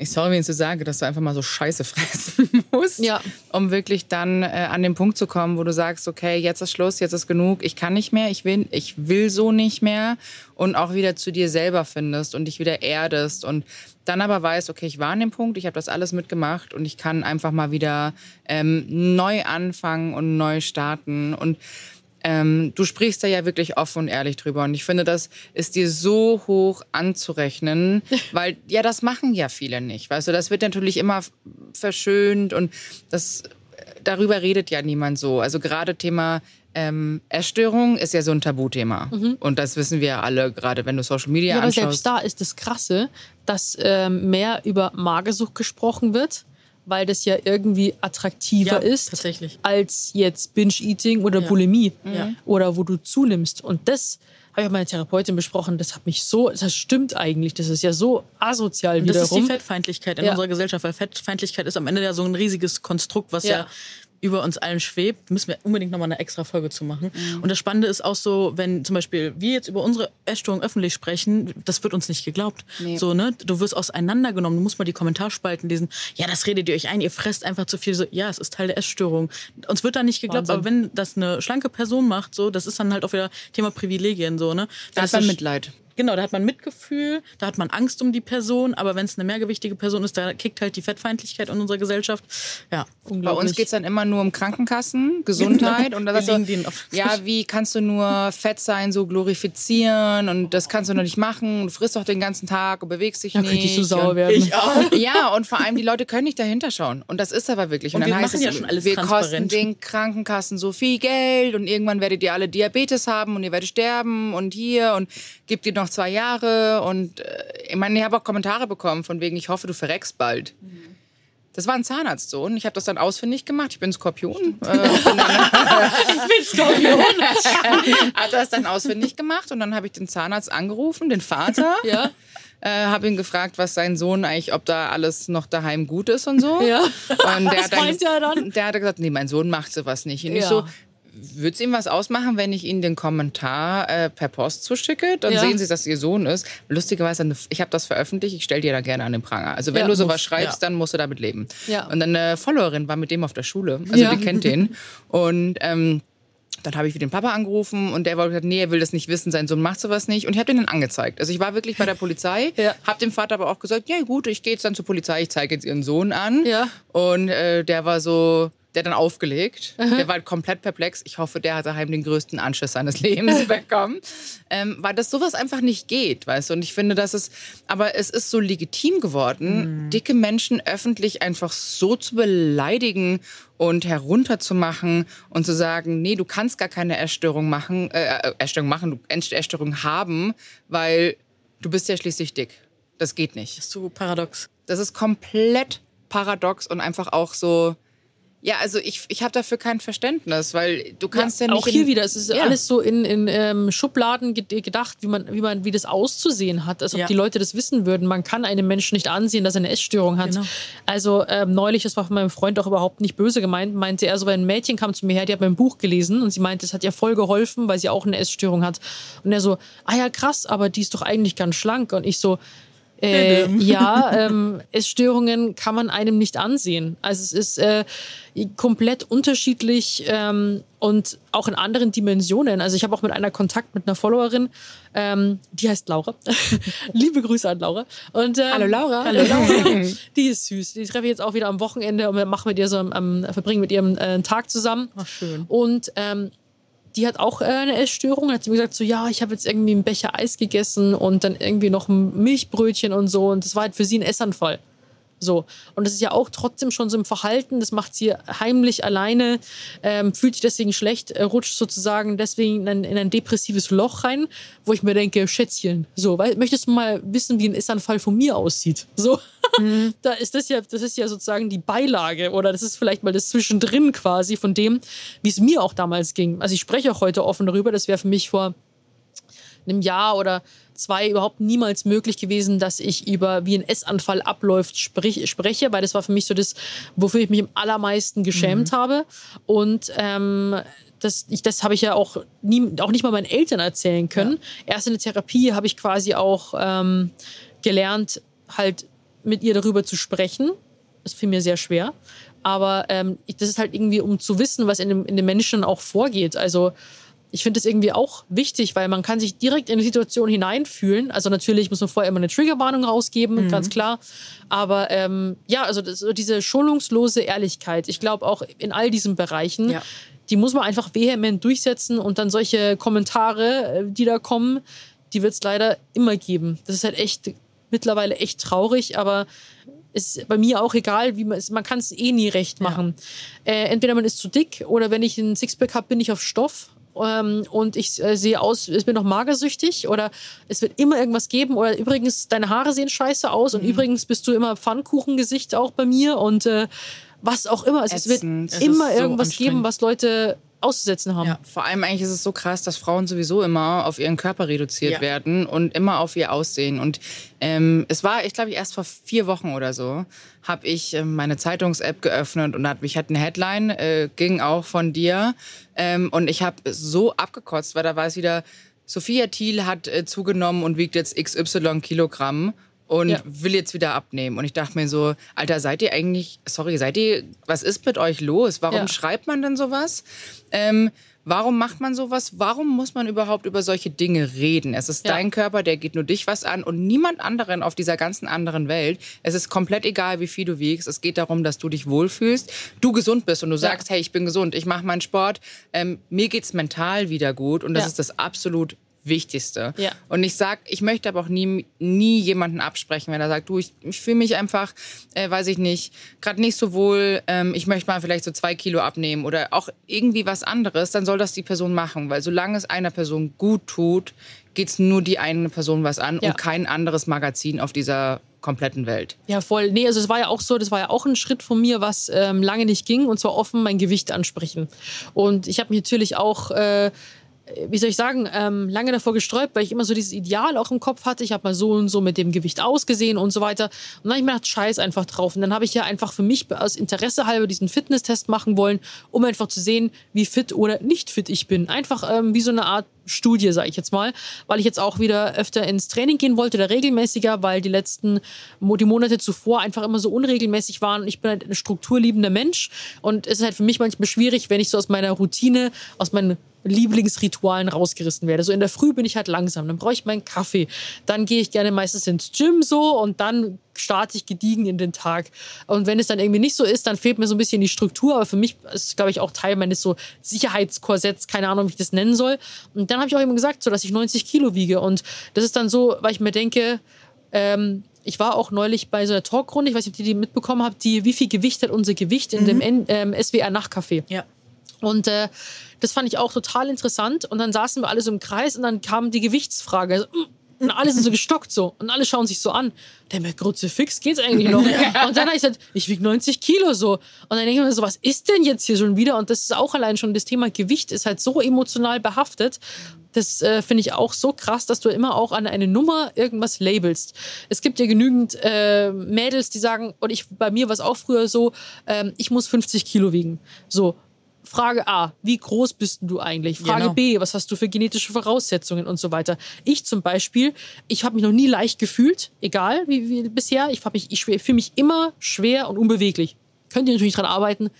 ich sorry, wenn ich so sage, dass du einfach mal so Scheiße fressen musst, ja. um wirklich dann äh, an den Punkt zu kommen, wo du sagst, okay, jetzt ist Schluss, jetzt ist genug, ich kann nicht mehr, ich will, ich will so nicht mehr und auch wieder zu dir selber findest und dich wieder erdest und dann aber weißt, okay, ich war an dem Punkt, ich habe das alles mitgemacht und ich kann einfach mal wieder ähm, neu anfangen und neu starten und ähm, du sprichst da ja wirklich offen und ehrlich drüber. Und ich finde, das ist dir so hoch anzurechnen, weil ja, das machen ja viele nicht. Weißt du, das wird natürlich immer verschönt und das, darüber redet ja niemand so. Also gerade Thema ähm, Essstörung ist ja so ein Tabuthema. Mhm. Und das wissen wir ja alle, gerade wenn du Social Media ja, anschaust. Aber selbst da ist das Krasse, dass ähm, mehr über Magersucht gesprochen wird weil das ja irgendwie attraktiver ja, ist als jetzt Binge-Eating oder ja. Bulimie ja. oder wo du zunimmst. Und das habe ich mit meiner Therapeutin besprochen, das hat mich so, das stimmt eigentlich, das ist ja so asozial Und Das ist die Fettfeindlichkeit in unserer Gesellschaft, weil Fettfeindlichkeit ist am Ende ja so ein riesiges Konstrukt, was ja über uns allen schwebt, müssen wir unbedingt nochmal eine extra Folge zu machen. Mhm. Und das Spannende ist auch so, wenn zum Beispiel wir jetzt über unsere Essstörung öffentlich sprechen, das wird uns nicht geglaubt. Nee. So, ne? Du wirst auseinandergenommen, du musst mal die Kommentarspalten lesen. Ja, das redet ihr euch ein, ihr fresst einfach zu viel. So, ja, es ist Teil der Essstörung. Uns wird da nicht geglaubt, Wahnsinn. aber wenn das eine schlanke Person macht, so, das ist dann halt auch wieder Thema Privilegien, so, ne? Da hat man Mitleid. Genau, da hat man Mitgefühl, da hat man Angst um die Person, aber wenn es eine mehrgewichtige Person ist, da kickt halt die Fettfeindlichkeit in unserer Gesellschaft. Ja, Bei uns geht es dann immer nur um Krankenkassen, Gesundheit und das so, ja, wie kannst du nur Fett sein, so glorifizieren und das kannst du noch nicht machen, du frisst doch den ganzen Tag und bewegst dich da nicht. Ich so sauer werden. Ich auch. Ja, und vor allem die Leute können nicht dahinter schauen und das ist aber wirklich. Und, und dann heißt es, ja schon alles wir kosten den Krankenkassen so viel Geld und irgendwann werdet ihr alle Diabetes haben und ihr werdet sterben und hier und gibt ihr noch noch zwei Jahre und äh, ich meine, ich habe auch Kommentare bekommen von wegen, ich hoffe, du verreckst bald. Mhm. Das war ein Zahnarztsohn. Ich habe das dann ausfindig gemacht. Ich bin Skorpion. Äh, ich bin Skorpion. hat das dann ausfindig gemacht und dann habe ich den Zahnarzt angerufen, den Vater. ja. Äh, habe ihn gefragt, was sein Sohn eigentlich, ob da alles noch daheim gut ist und so. Ja. Und der, hat dann, dann? der hat gesagt, nee, mein Sohn macht sowas nicht. Und ja. ich so, würde es Ihnen was ausmachen, wenn ich Ihnen den Kommentar äh, per Post zuschicke? Dann ja. sehen Sie, dass Ihr Sohn ist. Lustigerweise, ich habe das veröffentlicht, ich stelle dir da gerne an den Pranger. Also wenn ja, du sowas muss, schreibst, ja. dann musst du damit leben. Und eine Followerin war mit dem auf der Schule, also die kennt den. Und ähm, dann habe ich für den Papa angerufen und der wollte gesagt, nee, er will das nicht wissen, sein Sohn macht sowas nicht. Und ich habe den dann angezeigt. Also ich war wirklich bei der Polizei, ja. habe dem Vater aber auch gesagt, ja gut, ich gehe jetzt dann zur Polizei, ich zeige jetzt ihren Sohn an. Ja. Und äh, der war so, der dann aufgelegt. Aha. Der war komplett perplex. Ich hoffe, der hat daheim den größten Anschiss seines Lebens bekommen. Ähm, weil das sowas einfach nicht geht, weißt du. Und ich finde, dass es, aber es ist so legitim geworden, mhm. dicke Menschen öffentlich einfach so zu beleidigen und herunterzumachen und zu sagen, nee, du kannst gar keine Essstörung machen, äh, Essstörung machen, du Essstörung haben, weil du bist ja schließlich dick. Das geht nicht. Das ist so paradox. Das ist komplett paradox und einfach auch so, Ja, also ich, ich habe dafür kein Verständnis, weil du kannst ja, ja nicht. Auch hier wieder, es ist ja. alles so in, in ähm, Schubladen gedacht, wie man, wie man, wie das auszusehen hat, als ob ja. die Leute das wissen würden. Man kann einem Menschen nicht ansehen, dass er eine Essstörung hat. Genau. Also ähm, neulich, das war von meinem Freund auch überhaupt nicht böse gemeint, meinte er so, wenn ein Mädchen kam zu mir her, die hat mein Buch gelesen und sie meinte, es hat ihr voll geholfen, weil sie auch eine Essstörung hat. Und er so, ah ja, krass, aber die ist doch eigentlich ganz schlank. Und ich so, äh, ja, ähm, Essstörungen kann man einem nicht ansehen. Also es ist äh, komplett unterschiedlich ähm, und auch in anderen Dimensionen. Also ich habe auch mit einer Kontakt mit einer Followerin, ähm, die heißt Laura. Liebe Grüße an Laura. Und, ähm, hallo Laura. Hallo Laura. die ist süß. Die treffe ich jetzt auch wieder am Wochenende und wir machen mit ihr so, ähm, verbringen mit ihrem äh, Tag zusammen. Ach, schön. Und ähm, die hat auch äh, eine Essstörung. Hat sie mir gesagt, so ja, ich habe jetzt irgendwie einen Becher Eis gegessen und dann irgendwie noch ein Milchbrötchen und so. Und das war halt für sie ein Essanfall. So. Und das ist ja auch trotzdem schon so im Verhalten, das macht sie heimlich alleine, ähm, fühlt sich deswegen schlecht, äh, rutscht sozusagen deswegen in ein, in ein, depressives Loch rein, wo ich mir denke, Schätzchen, so, weil, möchtest du mal wissen, wie ein Essanfall von mir aussieht? So. Mhm. da ist das ja, das ist ja sozusagen die Beilage oder das ist vielleicht mal das Zwischendrin quasi von dem, wie es mir auch damals ging. Also ich spreche auch heute offen darüber, das wäre für mich vor einem Jahr oder zwei überhaupt niemals möglich gewesen, dass ich über wie ein Essanfall abläuft sprich, spreche, weil das war für mich so das, wofür ich mich am allermeisten geschämt mhm. habe. Und ähm, das, ich, das habe ich ja auch, nie, auch nicht mal meinen Eltern erzählen können. Ja. Erst in der Therapie habe ich quasi auch ähm, gelernt, halt mit ihr darüber zu sprechen. Das fiel mir sehr schwer. Aber ähm, ich, das ist halt irgendwie, um zu wissen, was in, dem, in den Menschen auch vorgeht. Also ich finde es irgendwie auch wichtig, weil man kann sich direkt in die Situation hineinfühlen. Also natürlich muss man vorher immer eine Triggerwarnung rausgeben, mhm. ganz klar. Aber ähm, ja, also das, diese schonungslose Ehrlichkeit, ich glaube auch in all diesen Bereichen, ja. die muss man einfach vehement durchsetzen und dann solche Kommentare, äh, die da kommen, die wird es leider immer geben. Das ist halt echt mittlerweile echt traurig, aber ist bei mir auch egal, wie man man kann es eh nie recht machen. Ja. Äh, entweder man ist zu dick oder wenn ich einen Sixpack habe, bin ich auf Stoff ähm, und ich äh, sehe aus, ich bin noch magersüchtig oder es wird immer irgendwas geben oder übrigens, deine Haare sehen scheiße aus und mhm. übrigens bist du immer Pfannkuchengesicht auch bei mir und äh, was auch immer. Also es wird es immer irgendwas geben, was Leute auszusetzen haben. Ja, vor allem eigentlich ist es so krass, dass Frauen sowieso immer auf ihren Körper reduziert ja. werden und immer auf ihr Aussehen. Und ähm, es war, ich glaube, erst vor vier Wochen oder so, habe ich äh, meine Zeitungs-App geöffnet und hat mich hat eine Headline, äh, ging auch von dir. Ähm, und ich habe so abgekotzt, weil da war es wieder, Sophia Thiel hat äh, zugenommen und wiegt jetzt XY Kilogramm und ja. will jetzt wieder abnehmen. Und ich dachte mir so, Alter, seid ihr eigentlich, sorry, seid ihr, was ist mit euch los? Warum ja. schreibt man denn sowas? Ähm, warum macht man sowas? Warum muss man überhaupt über solche Dinge reden? Es ist ja. dein Körper, der geht nur dich was an und niemand anderen auf dieser ganzen anderen Welt. Es ist komplett egal, wie viel du wiegst. Es geht darum, dass du dich wohlfühlst, du gesund bist und du sagst, hey, ich bin gesund, ich mache meinen Sport, ähm, mir geht's mental wieder gut und das ist das absolut Wichtigste. Ja. Und ich sag, ich möchte aber auch nie, nie jemanden absprechen, wenn er sagt, du, ich, ich fühle mich einfach, äh, weiß ich nicht, gerade nicht so wohl, ähm, ich möchte mal vielleicht so zwei Kilo abnehmen oder auch irgendwie was anderes, dann soll das die Person machen, weil solange es einer Person gut tut, geht es nur die eine Person was an ja. und kein anderes Magazin auf dieser kompletten Welt. Ja, voll. Nee, also es war ja auch so, das war ja auch ein Schritt von mir, was ähm, lange nicht ging, und zwar offen mein Gewicht ansprechen. Und ich habe mich natürlich auch äh, wie soll ich sagen, ähm, lange davor gesträubt, weil ich immer so dieses Ideal auch im Kopf hatte. Ich habe mal so und so mit dem Gewicht ausgesehen und so weiter. Und dann habe ich mir gedacht, scheiß einfach drauf. Und dann habe ich ja einfach für mich aus Interesse halber diesen Fitnesstest machen wollen, um einfach zu sehen, wie fit oder nicht fit ich bin. Einfach ähm, wie so eine Art Studie, sage ich jetzt mal, weil ich jetzt auch wieder öfter ins Training gehen wollte oder regelmäßiger, weil die letzten die Monate zuvor einfach immer so unregelmäßig waren. Ich bin halt ein strukturliebender Mensch und es ist halt für mich manchmal schwierig, wenn ich so aus meiner Routine, aus meinen Lieblingsritualen rausgerissen werde. So in der Früh bin ich halt langsam, dann brauche ich meinen Kaffee, dann gehe ich gerne meistens ins Gym so und dann starte ich gediegen in den Tag. Und wenn es dann irgendwie nicht so ist, dann fehlt mir so ein bisschen die Struktur, aber für mich ist glaube ich auch Teil meines so Sicherheitskorsetts, keine Ahnung, wie ich das nennen soll. Und dann habe ich auch immer gesagt, so dass ich 90 Kilo wiege und das ist dann so, weil ich mir denke, ähm, ich war auch neulich bei so einer Talkrunde, ich weiß nicht, ob ihr die mitbekommen habt, die, wie viel Gewicht hat unser Gewicht in mhm. dem ähm, SWR-Nachtcafé. Ja. Und äh, das fand ich auch total interessant. Und dann saßen wir alle so im Kreis und dann kam die Gewichtsfrage. Also, mm, Und alle sind so gestockt so. Und alle schauen sich so an. Der mir fix geht's eigentlich noch. Und dann habe ich gesagt, ich wiege 90 Kilo so. Und dann denke ich mir so, was ist denn jetzt hier schon wieder? Und das ist auch allein schon das Thema Gewicht ist halt so emotional behaftet. Das äh, finde ich auch so krass, dass du immer auch an eine Nummer irgendwas labelst. Es gibt ja genügend äh, Mädels, die sagen, und ich bei mir war es auch früher so, ähm, ich muss 50 Kilo wiegen. So, Frage A, wie groß bist du eigentlich? Frage genau. B, was hast du für genetische Voraussetzungen und so weiter. Ich zum Beispiel, ich habe mich noch nie leicht gefühlt, egal wie, wie bisher. Ich, mich, ich fühle mich immer schwer und unbeweglich. Könnt ihr natürlich dran arbeiten,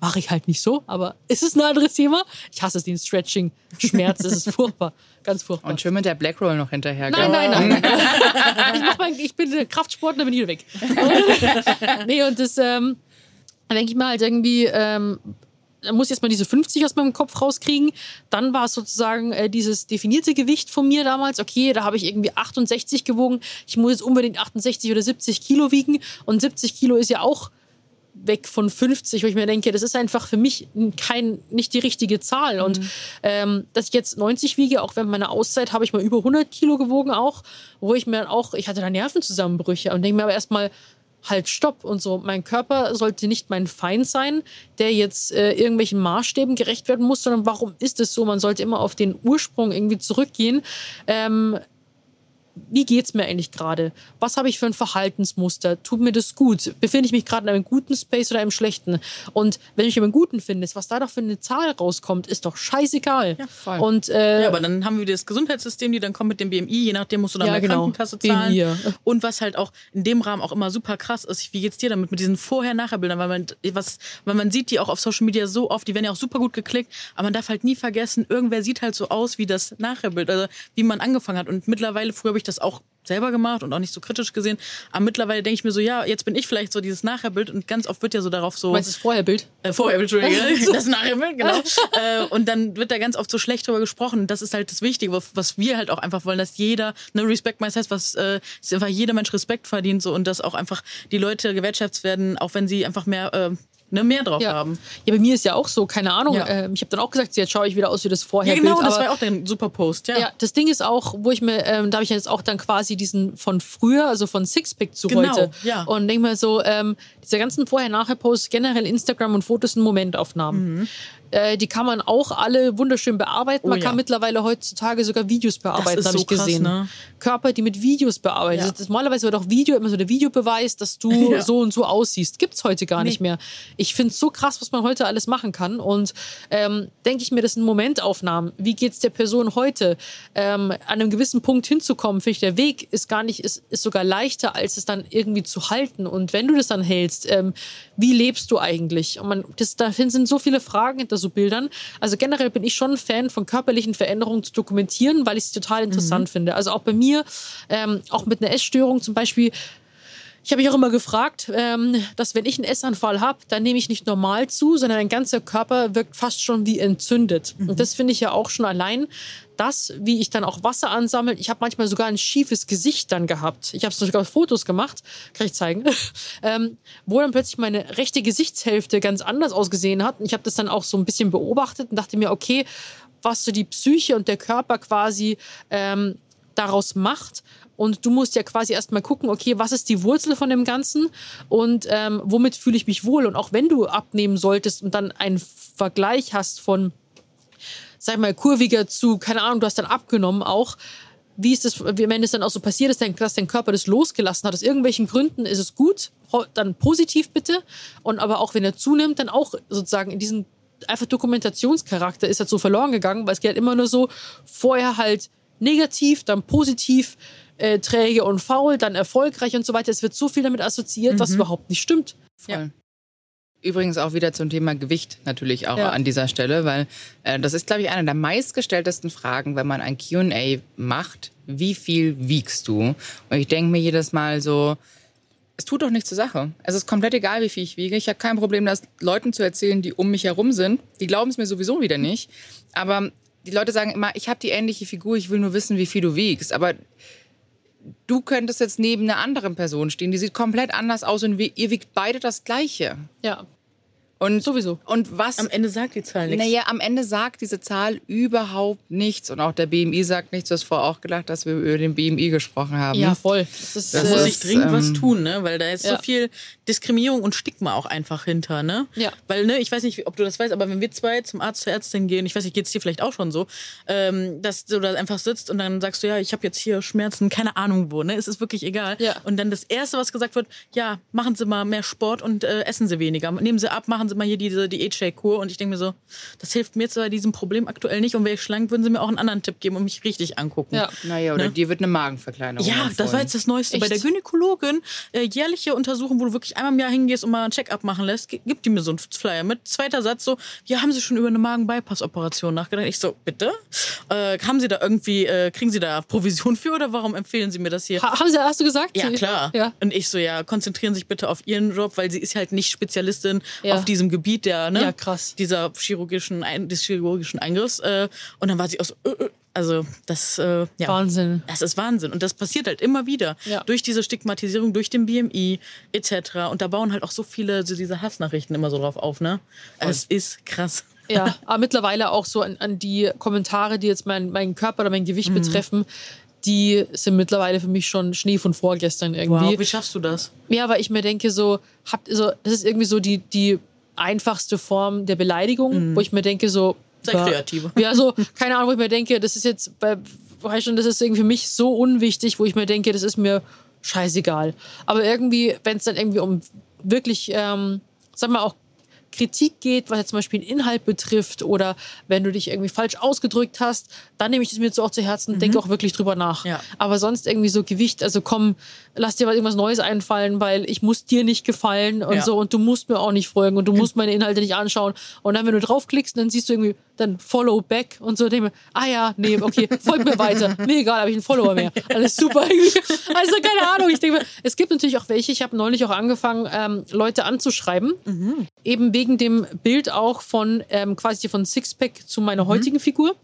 mache ich halt nicht so, aber es ist ein anderes Thema. Ich hasse es, den Stretching, Schmerz, das ist furchtbar, ganz furchtbar. Und schön mit der Black Roll noch hinterher. Nein, nein, nein, ich, mach mein, ich bin Kraftsportler, bin hier weg. Nee, und das ähm, denke ich mal halt irgendwie, ähm, muss jetzt mal diese 50 aus meinem Kopf rauskriegen. Dann war es sozusagen äh, dieses definierte Gewicht von mir damals. Okay, da habe ich irgendwie 68 gewogen. Ich muss jetzt unbedingt 68 oder 70 Kilo wiegen. Und 70 Kilo ist ja auch weg von 50, wo ich mir denke, das ist einfach für mich kein, nicht die richtige Zahl. Und mhm. ähm, dass ich jetzt 90 wiege, auch während meiner Auszeit, habe ich mal über 100 Kilo gewogen auch, wo ich mir auch, ich hatte da Nervenzusammenbrüche und denke mir aber erstmal, halt stopp und so. Mein Körper sollte nicht mein Feind sein, der jetzt äh, irgendwelchen Maßstäben gerecht werden muss, sondern warum ist es so? Man sollte immer auf den Ursprung irgendwie zurückgehen. Ähm, wie geht es mir eigentlich gerade? Was habe ich für ein Verhaltensmuster? Tut mir das gut? Befinde ich mich gerade in einem guten Space oder einem schlechten? Und wenn ich einen guten finde, was da doch für eine Zahl rauskommt, ist doch scheißegal. Ja, voll. Und, äh, ja, aber dann haben wir das Gesundheitssystem, die dann kommt mit dem BMI, je nachdem musst du dann ja, eine genau. Krankenkasse zahlen. BMI. Und was halt auch in dem Rahmen auch immer super krass ist, wie geht's dir damit mit diesen Vorher-Nachher-Bildern? Weil man, was, weil man sieht die auch auf Social Media so oft, die werden ja auch super gut geklickt, aber man darf halt nie vergessen, irgendwer sieht halt so aus wie das Nachherbild, also wie man angefangen hat. Und mittlerweile, früher habe ich das auch selber gemacht und auch nicht so kritisch gesehen. Aber mittlerweile denke ich mir so, ja, jetzt bin ich vielleicht so dieses Nachherbild und ganz oft wird ja so darauf so. Meinst du das Vorherbild? Äh, Vorherbild, Entschuldige. das Nachherbild, genau. äh, und dann wird da ganz oft so schlecht drüber gesprochen. Das ist halt das Wichtige, was wir halt auch einfach wollen, dass jeder, ne, Respect myself, was, äh, einfach jeder Mensch Respekt verdient so und dass auch einfach die Leute gewertschätzt werden, auch wenn sie einfach mehr äh, ne, mehr drauf ja. haben. Ja, bei mir ist ja auch so, keine Ahnung. Ja. Äh, ich habe dann auch gesagt, jetzt schaue ich wieder aus wie das vorher. Ja, genau, Bild, das war ja auch dein super Post, ja. Ja, das Ding ist auch, wo ich mir, ähm, da habe ich jetzt auch dann quasi diesen von früher, also von Sixpack zu genau, heute. Ja. Und denke mal so, ähm, diese ganzen Vorher-Nachher-Posts, generell Instagram und Fotos sind Momentaufnahmen. Mhm. Äh, die kann man auch alle wunderschön bearbeiten. Oh, man kann ja. mittlerweile heutzutage sogar Videos bearbeiten, habe so ich gesehen. Krass, ne? Körper, die mit Videos bearbeiten. Ja. Das, normalerweise wird auch Video immer so der Videobeweis, dass du ja. so und so aussiehst. Gibt es heute gar nee. nicht mehr. Ich finde es so krass, was man heute alles machen kann. Und ähm, denke ich mir, das sind Momentaufnahmen. Wie geht es der Person heute? Ähm, an einem gewissen Punkt hinzukommen, finde ich, der Weg ist gar nicht, ist, ist sogar leichter, als es dann irgendwie zu halten. Und wenn du das dann hältst, ähm, wie lebst du eigentlich? Und man, das, da sind so viele Fragen hinter so Bildern. Also generell bin ich schon ein Fan von körperlichen Veränderungen zu dokumentieren, weil ich es total interessant mhm. finde. Also auch bei mir, ähm, auch mit einer Essstörung zum Beispiel, ich habe mich auch immer gefragt, ähm, dass wenn ich einen Essanfall habe, dann nehme ich nicht normal zu, sondern mein ganzer Körper wirkt fast schon wie entzündet. Mhm. Und das finde ich ja auch schon allein das, wie ich dann auch Wasser ansammelt. Ich habe manchmal sogar ein schiefes Gesicht dann gehabt. Ich habe sogar Fotos gemacht, kann ich zeigen, ähm, wo dann plötzlich meine rechte Gesichtshälfte ganz anders ausgesehen hat. Und ich habe das dann auch so ein bisschen beobachtet und dachte mir, okay, was so die Psyche und der Körper quasi ähm, daraus macht. Und du musst ja quasi erstmal gucken, okay, was ist die Wurzel von dem Ganzen und ähm, womit fühle ich mich wohl? Und auch wenn du abnehmen solltest und dann einen Vergleich hast von sag mal, kurviger zu, keine Ahnung, du hast dann abgenommen auch. Wie ist das, wenn es dann auch so passiert ist, dass dein Körper das losgelassen hat, aus irgendwelchen Gründen ist es gut, dann positiv bitte. Und aber auch wenn er zunimmt, dann auch sozusagen in diesem einfach Dokumentationscharakter ist halt so verloren gegangen, weil es geht halt immer nur so, vorher halt negativ, dann positiv, äh, träge und faul, dann erfolgreich und so weiter. Es wird so viel damit assoziiert, mhm. was überhaupt nicht stimmt. Voll. Ja. Übrigens auch wieder zum Thema Gewicht natürlich auch ja. an dieser Stelle, weil äh, das ist, glaube ich, eine der meistgestelltesten Fragen, wenn man ein QA macht. Wie viel wiegst du? Und ich denke mir jedes Mal so, es tut doch nichts zur Sache. Es ist komplett egal, wie viel ich wiege. Ich habe kein Problem, das Leuten zu erzählen, die um mich herum sind. Die glauben es mir sowieso wieder nicht. Aber die Leute sagen immer, ich habe die ähnliche Figur, ich will nur wissen, wie viel du wiegst. Aber du könntest jetzt neben einer anderen Person stehen, die sieht komplett anders aus und ihr wiegt beide das Gleiche. Ja. Und, Sowieso. Und was Am Ende sagt die Zahl nichts. Naja, am Ende sagt diese Zahl überhaupt nichts. Und auch der BMI sagt nichts. Du hast vorher auch gedacht, dass wir über den BMI gesprochen haben. Ja, voll. Das ist, Das Da muss ich dringend was ähm, tun, ne? Weil da ist ja. so viel Diskriminierung und Stigma auch einfach hinter, ne? Ja. Weil, ne, ich weiß nicht, ob du das weißt, aber wenn wir zwei zum Arzt, zur Ärztin gehen, ich weiß nicht, geht's dir vielleicht auch schon so, ähm, dass du da einfach sitzt und dann sagst du, ja, ich habe jetzt hier Schmerzen, keine Ahnung wo, ne? Es ist wirklich egal. Ja. Und dann das Erste, was gesagt wird, ja, machen Sie mal mehr Sport und äh, essen Sie weniger. Nehmen Sie ab, machen Sie mal hier diese Diät-Shake-Kur. Und ich denke mir so, das hilft mir bei diesem Problem aktuell nicht. Und wäre ich schlank, würden Sie mir auch einen anderen Tipp geben und mich richtig angucken. Ja. Naja, oder Ne? dir wird eine Magenverkleinerung Ja, das war empfohlen. jetzt das Neueste. Bei Echt? der Gynäkologin, äh, jährliche Untersuchung, wo du wirklich einmal im Jahr hingehst und mal einen Check-up machen lässt, gi- gibt die mir so einen Flyer mit. Zweiter Satz so, ja, haben Sie schon über eine Magen-Bypass-Operation nachgedacht? Ich so, bitte? Äh, haben Sie da irgendwie, äh, kriegen Sie da Provision für oder warum empfehlen Sie mir das hier? Ha- haben Sie, hast du gesagt? Ja, klar. Ja. Und ich so, ja, konzentrieren Sie sich bitte auf Ihren Job, weil sie ist halt nicht Spezialistin Ja. auf diesem Gebiet der, ne? Ja, krass. Dieser chirurgischen, des chirurgischen Eingriffs. Äh, und dann war sie auch so, äh, äh, also das, äh, ja. Wahnsinn. Das ist Wahnsinn. Und das passiert halt immer wieder. Ja. Durch diese Stigmatisierung, durch den BMI etc. Und da bauen halt auch so viele so diese Hassnachrichten immer so drauf auf, ne? Es ist krass. Ja, aber mittlerweile auch so an, an die Kommentare, die jetzt mein, meinen Körper oder mein Mhm. Gewicht betreffen, die sind mittlerweile für mich schon Schnee von vorgestern irgendwie. Wow, wie schaffst du das? Ja, weil ich mir denke, so, habt, so, das ist irgendwie so die, die einfachste Form der Beleidigung, wo ich mir denke, so. Sei ja, kreativ. Ja, so, keine Ahnung, wo ich mir denke, das ist jetzt, bei, weißt schon, das ist irgendwie für mich so unwichtig, wo ich mir denke, das ist mir scheißegal. Aber irgendwie, wenn es dann irgendwie um wirklich, ähm, sag mal, auch Kritik geht, was jetzt zum Beispiel den Inhalt betrifft oder wenn du dich irgendwie falsch ausgedrückt hast, dann nehme ich es mir so auch zu Herzen und denke auch wirklich drüber nach. Ja. Aber sonst irgendwie so Gewicht, also komm, lass dir was irgendwas Neues einfallen, weil ich muss dir nicht gefallen und Ja. so und du musst mir auch nicht folgen und du musst meine Inhalte nicht anschauen. Und dann, wenn du draufklickst, dann siehst du irgendwie dann Follow back und so, denke ich mir, ah ja, nee, okay, folg mir weiter. Nee, egal, habe ich einen Follower mehr. Alles super. Also keine Ahnung, ich denke es gibt natürlich auch welche, ich habe neulich auch angefangen, ähm, Leute anzuschreiben, eben wegen dem Bild auch von ähm, quasi von Sixpack zu meiner heutigen Figur.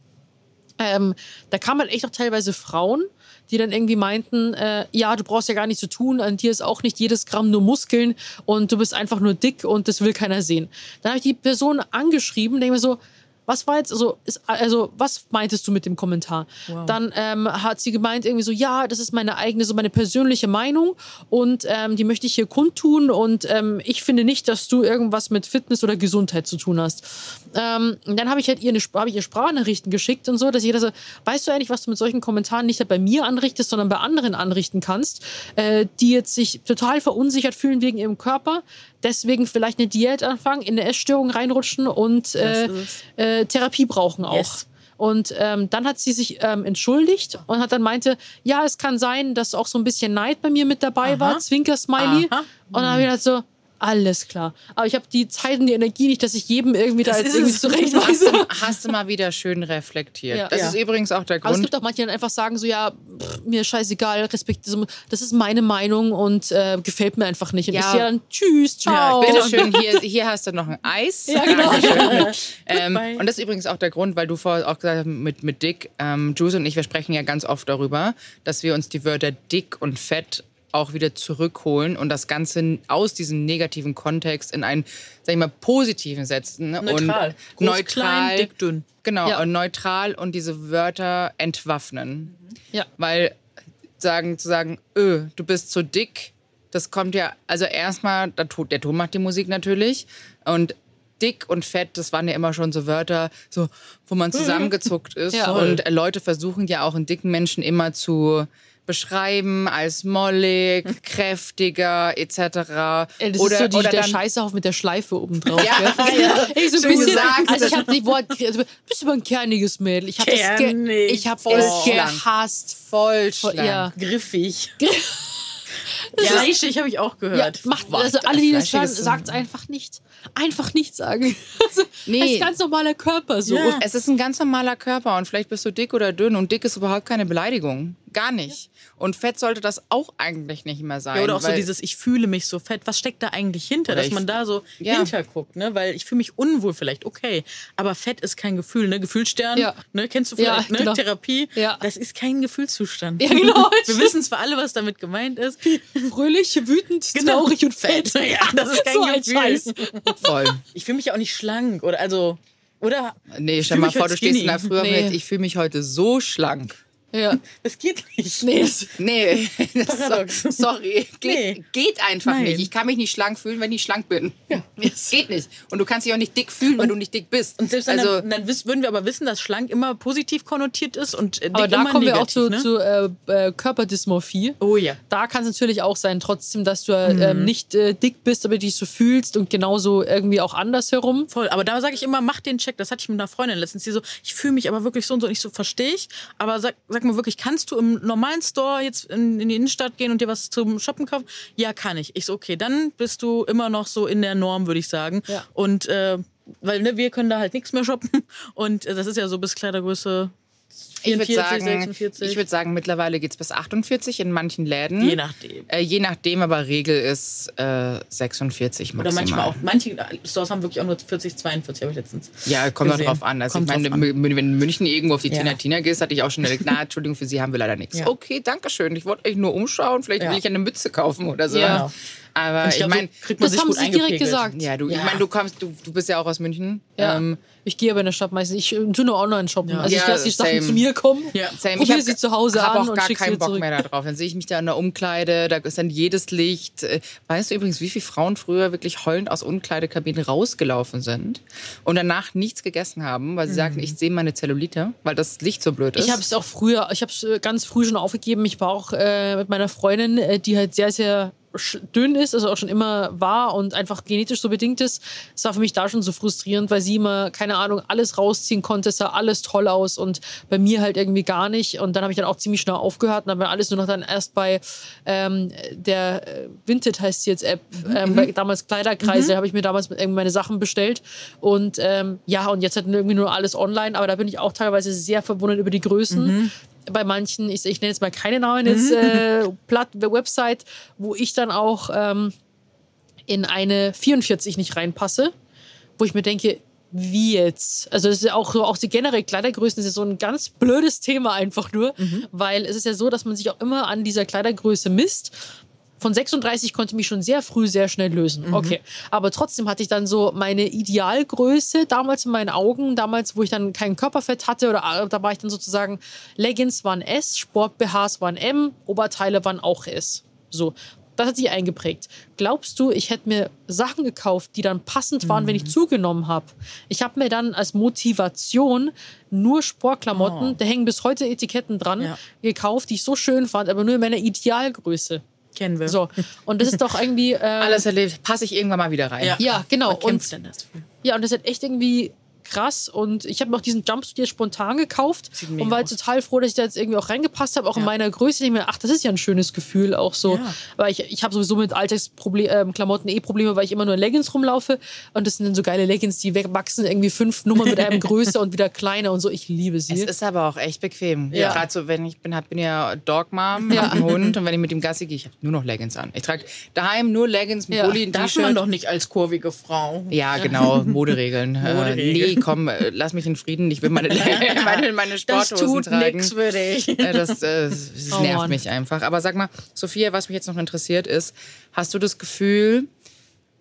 Ähm, da kamen halt echt auch teilweise Frauen, die dann irgendwie meinten, äh, ja, du brauchst ja gar nichts zu tun, an dir ist auch nicht jedes Gramm nur Muskeln und du bist einfach nur dick und das will keiner sehen. Dann habe ich die Person angeschrieben, denke mir so, was war jetzt, also, ist, also, was meintest du mit dem Kommentar? Dann ähm, hat sie gemeint, irgendwie so, ja, das ist meine eigene, so meine persönliche Meinung und ähm, die möchte ich hier kundtun und ähm, ich finde nicht, dass du irgendwas mit Fitness oder Gesundheit zu tun hast. Ähm, dann habe ich halt ihr, eine, hab ich ihr Sprachnachrichten geschickt und so, dass jeder so, weißt du eigentlich, was du mit solchen Kommentaren nicht bei mir anrichtest, sondern bei anderen anrichten kannst, äh, die jetzt sich total verunsichert fühlen wegen ihrem Körper, deswegen vielleicht eine Diät anfangen, in eine Essstörung reinrutschen und äh, äh, Therapie brauchen auch. Yes. Und ähm, dann hat sie sich ähm, entschuldigt und hat dann meinte, ja, es kann sein, dass auch so ein bisschen Neid bei mir mit dabei Aha. war, Zwinker-Smiley. Und dann habe ich gedacht so, alles klar. Aber ich habe die Zeit und die Energie nicht, dass ich jedem irgendwie da Das jetzt ist irgendwie zurechtweise. Hast du mal wieder schön reflektiert. Ja. Das Ja. ist übrigens auch der Aber es Grund. gibt auch manche, die dann einfach sagen so, ja, pff, mir scheißegal, Respekt, das ist meine Meinung und äh, gefällt mir einfach nicht. Und Ja. ich sehe dann, tschüss, ciao. Bitte schön, hier, hier hast du noch ein Eis. Ja, genau. Ähm, und das ist übrigens auch der Grund, weil du vorher auch gesagt hast, mit, mit dick, ähm, Juice und ich, wir sprechen ja ganz oft darüber, dass wir uns die Wörter dick und fett auch wieder zurückholen und das Ganze aus diesem negativen Kontext in einen, sag ich mal, positiven setzen. ne? Neutral. Und Groß, neutral. klein, dick, dünn. Genau, Ja. und neutral und diese Wörter entwaffnen. Ja. Weil sagen, zu sagen, öh, du bist zu dick, das kommt ja, also erstmal, der Ton, der Ton macht die Musik natürlich. Und dick und fett, das waren ja immer schon so Wörter, so, wo man zusammengezuckt ist. Ja. Und Leute versuchen ja auch einen dicken Menschen immer zu beschreiben als mollig, kräftiger, etc. Das ist so die, der dann- Scheißehaufen mit der Schleife oben drauf. Ja, ja. Ich so ein bisschen, also ich habe die Wort, also, bist aber ein kerniges Mädel. Ich habe es, ge ich hab voll es gehasst. voll ja. Griffig. Fleischig habe ich auch Ja, gehört. macht, Boah, also alle, die das hören, fleischiges- sagt einfach nicht. Einfach nicht sagen. Also, Nee. Das ist ganz normaler Körper so. Ja. Es ist ein ganz normaler Körper und vielleicht bist du dick oder dünn und dick ist überhaupt keine Beleidigung. Gar nicht. Und Fett sollte das auch eigentlich nicht mehr sein. Ja, oder auch so dieses, ich fühle mich so fett. Was steckt da eigentlich hinter? Dass man da so Ja. hinterguckt, ne? Weil ich fühle mich unwohl vielleicht, okay. Aber Fett ist kein Gefühl, ne? Gefühlsstern, Ja. ne? Kennst du Ja, vielleicht, ne? genau. Therapie. Ja. Das ist kein Gefühlszustand. Ja, genau. Wir wissen zwar alle, was damit gemeint ist. Fröhlich, wütend, Genau. traurig und fett. Ja, das ist kein so ein Gefühl. Scheiß. Voll. Ich fühle mich ja auch nicht schlank oder also oder Nee, stell mal vor, heute du stehst in der Früh Nee. jetzt, ich fühle mich heute so schlank. Ja. das geht nicht. Nee, das, Nee, Paradox. sorry. Geht, Nee. geht einfach Nein. nicht. Ich kann mich nicht schlank fühlen, wenn ich schlank bin. Das geht nicht. Und du kannst dich auch nicht dick fühlen, wenn du nicht dick bist. Und selbst dann, also, dann, dann würden wir aber wissen, dass schlank immer positiv konnotiert ist und äh, dick aber da immer kommen wir auch negativ, zu, ne? zu äh, äh, Körperdysmorphie. Oh ja. Da kann es natürlich auch sein, trotzdem, dass du ähm, nicht äh, dick bist, aber dich so fühlst und genauso irgendwie auch andersherum. Voll, aber da sage ich immer, mach den Check. Das hatte ich mit einer Freundin letztens, die so, ich fühle mich aber wirklich so und so. Und ich so, verstehe ich. Aber sag, sag mal wirklich, kannst du im normalen Store jetzt in, in die Innenstadt gehen und dir was zum Shoppen kaufen? Ja, kann ich. Ich so, okay, dann bist du immer noch so in der Norm, würde ich sagen. Ja. Und äh, weil ne, wir können da halt nichts mehr shoppen. Und äh, das ist ja so bis Kleidergröße ich würde 44, sagen, 46. ich würd sagen, mittlerweile geht es bis 48 in manchen Läden. Je nachdem. Äh, je nachdem, aber Regel ist äh, 46 maximal. Oder manchmal auch. Manche Stores haben wirklich auch nur 40, 42, habe ich letztens. Ja, kommt auch gesehen. drauf an. Also Kommt ich meine, wenn du in München irgendwo auf die Ja. Tina Tina gehst, hatte ich auch schon eine, na, Entschuldigung, für Sie haben wir leider nichts. Ja. Okay, danke schön. Ich wollte euch nur umschauen. Vielleicht Ja. will ich eine Mütze kaufen oder so. Ja. Aber ich, glaub, meine, so Das haben sie direkt gesagt. ja, du, ich Ja. meine, du kommst, du, du bist ja auch aus München. Ja. Ähm, ich gehe aber in der Stadt meistens. Ich äh, tue nur online shoppen. Ja. Also ich lasse die Sachen zu mir kommen, Ja. Same. probiere sie zu Hause an auch und gar keinen Bock zurück. mehr darauf. Dann sehe ich mich da in der Umkleide, da ist dann jedes Licht. Äh, Weißt du übrigens, wie viele Frauen früher wirklich heulend aus Umkleidekabinen rausgelaufen sind und danach nichts gegessen haben, weil sie sagten, ich sehe meine Zellulite, weil das Licht so blöd ist. Ich habe es auch früher, ich habe es ganz früh schon aufgegeben. Ich war auch äh, mit meiner Freundin, äh, die halt sehr, sehr dünn ist, also auch schon immer war und einfach genetisch so bedingt ist. Es war für mich da schon so frustrierend, weil sie immer, keine Ahnung, alles rausziehen konnte, es sah alles toll aus und bei mir halt irgendwie gar nicht. Und dann habe ich dann auch ziemlich schnell aufgehört und habe alles nur noch dann erst bei ähm, der äh, Vinted heißt sie jetzt App, ähm, bei, damals Kleiderkreise, habe ich mir damals irgendwie meine Sachen bestellt. Und ähm, ja, und jetzt hat irgendwie nur alles online, aber da bin ich auch teilweise sehr verwundert über die Größen. Bei manchen, ich, ich nenne jetzt mal keine Namen, jetzt äh, Platt, Website, wo ich dann auch ähm, in eine 44 nicht reinpasse, wo ich mir denke, wie jetzt? Also es ist ja auch so, auch die generell Kleidergrößen ist ja so ein ganz blödes Thema einfach nur, weil es ist ja so, dass man sich auch immer an dieser Kleidergröße misst. Von 36 konnte ich mich schon sehr früh sehr schnell lösen. Okay. Aber trotzdem hatte ich dann so meine Idealgröße damals in meinen Augen, damals, wo ich dann kein Körperfett hatte oder äh, da war ich dann sozusagen Leggings waren S, Sport-BHs waren M, Oberteile waren auch S. So. Das hat sich eingeprägt. Glaubst du, ich hätte mir Sachen gekauft, die dann passend waren, wenn ich zugenommen habe? Ich habe mir dann als Motivation nur Sportklamotten, da hängen bis heute Etiketten dran, Ja. gekauft, die ich so schön fand, aber nur in meiner Idealgröße. Kennen wir. So. Und das ist doch irgendwie. Äh, alles erlebt, passe ich irgendwann mal wieder rein. Ja. Ja, genau. Und ja, und das ist echt irgendwie krass. Und ich habe mir auch diesen Jumpsuit jetzt spontan gekauft und war aus. total froh, dass ich da jetzt irgendwie auch reingepasst habe, auch in Ja. meiner Größe. Ich mir, ach, das ist ja ein schönes Gefühl auch so. Ja. Weil ich, ich habe sowieso mit Alltagsklamotten eh Probleme, weil ich immer nur in Leggings rumlaufe. Und das sind dann so geile Leggings, die wachsen irgendwie fünf Nummern mit einem größer und wieder kleiner und so. Ich liebe sie. Es ist aber auch echt bequem. Ja. Gerade so, wenn ich bin, hab, bin ja Dogmom, Ja. hab einen Hund und wenn ich mit dem Gassi gehe, ich habe nur noch Leggings an. Ich trage daheim nur Leggings, ein Ja. Pulli, ein Darf man doch nicht als kurvige Frau. Ja, genau, Moderegeln. Äh, Moderegeln. Komm, äh, lass mich in Frieden. Ich will meine, meine, meine Das Sporthosen tut tragen. nix für dich. Äh, Das, äh, das Oh nervt Mann. mich einfach. Aber sag mal, Sophia, was mich jetzt noch interessiert ist, hast du das Gefühl,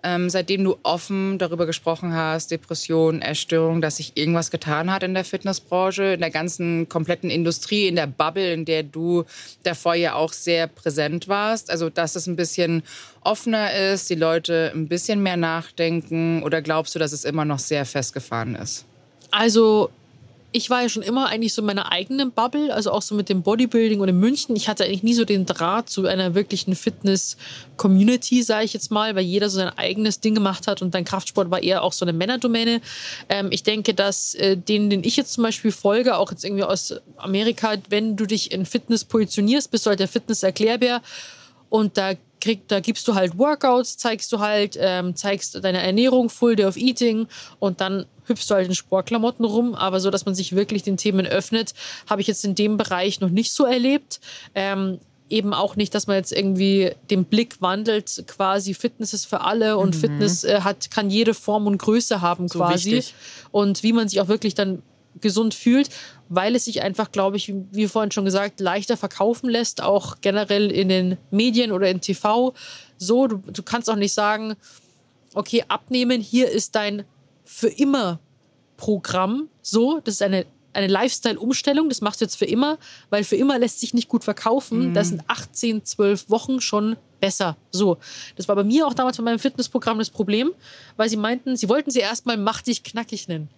ähm, seitdem du offen darüber gesprochen hast, Depression, Essstörung, dass sich irgendwas getan hat in der Fitnessbranche, in der ganzen kompletten Industrie, in der Bubble, in der du davor ja auch sehr präsent warst? Also, dass es ein bisschen offener ist, die Leute ein bisschen mehr nachdenken oder glaubst du, dass es immer noch sehr festgefahren ist? Also, ich war ja schon immer eigentlich so in meiner eigenen Bubble, also auch so mit dem Bodybuilding und in München. Ich hatte eigentlich nie so den Draht zu einer wirklichen Fitness-Community, sage ich jetzt mal, weil jeder so sein eigenes Ding gemacht hat und dein Kraftsport war eher auch so eine Männerdomäne. Ähm, ich denke, dass äh, denen, den ich jetzt zum Beispiel folge, auch jetzt irgendwie aus Amerika, wenn du dich in Fitness positionierst, bist du halt der Fitness-Erklärbär und da krieg, da gibst du halt Workouts, zeigst du halt, ähm, zeigst deine Ernährung, Full Day of Eating und dann hüpfst du halt in Sportklamotten rum, aber so, dass man sich wirklich den Themen öffnet, habe ich jetzt in dem Bereich noch nicht so erlebt. Ähm, eben auch nicht, dass man jetzt irgendwie den Blick wandelt, quasi Fitness ist für alle und Fitness äh, hat, kann jede Form und Größe haben So quasi. wichtig. Und wie man sich auch wirklich dann gesund fühlt, weil es sich einfach, glaube ich, wie vorhin schon gesagt, leichter verkaufen lässt, auch generell in den Medien oder in TV. So, du, du kannst auch nicht sagen, okay, abnehmen, hier ist dein für immer Programm. So, das ist eine, eine Lifestyle-Umstellung, das machst du jetzt für immer, weil für immer lässt sich nicht gut verkaufen. Mhm. Das sind 18, 12 Wochen schon besser. So, das war bei mir auch damals bei meinem Fitnessprogramm das Problem, weil sie meinten, sie wollten sie erstmal mach dich knackig nennen.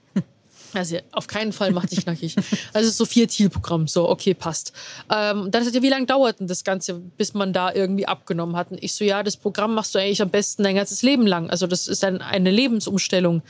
Also auf keinen Fall mach dich knackig. Also es ist so vier Zielprogramm. So, okay, passt. Ähm, dann sagt er, wie lange dauert denn das Ganze, bis man da irgendwie abgenommen hat? Und ich so, ja, das Programm machst du eigentlich am besten dein ganzes Leben lang. Also das ist ein, eine Lebensumstellung.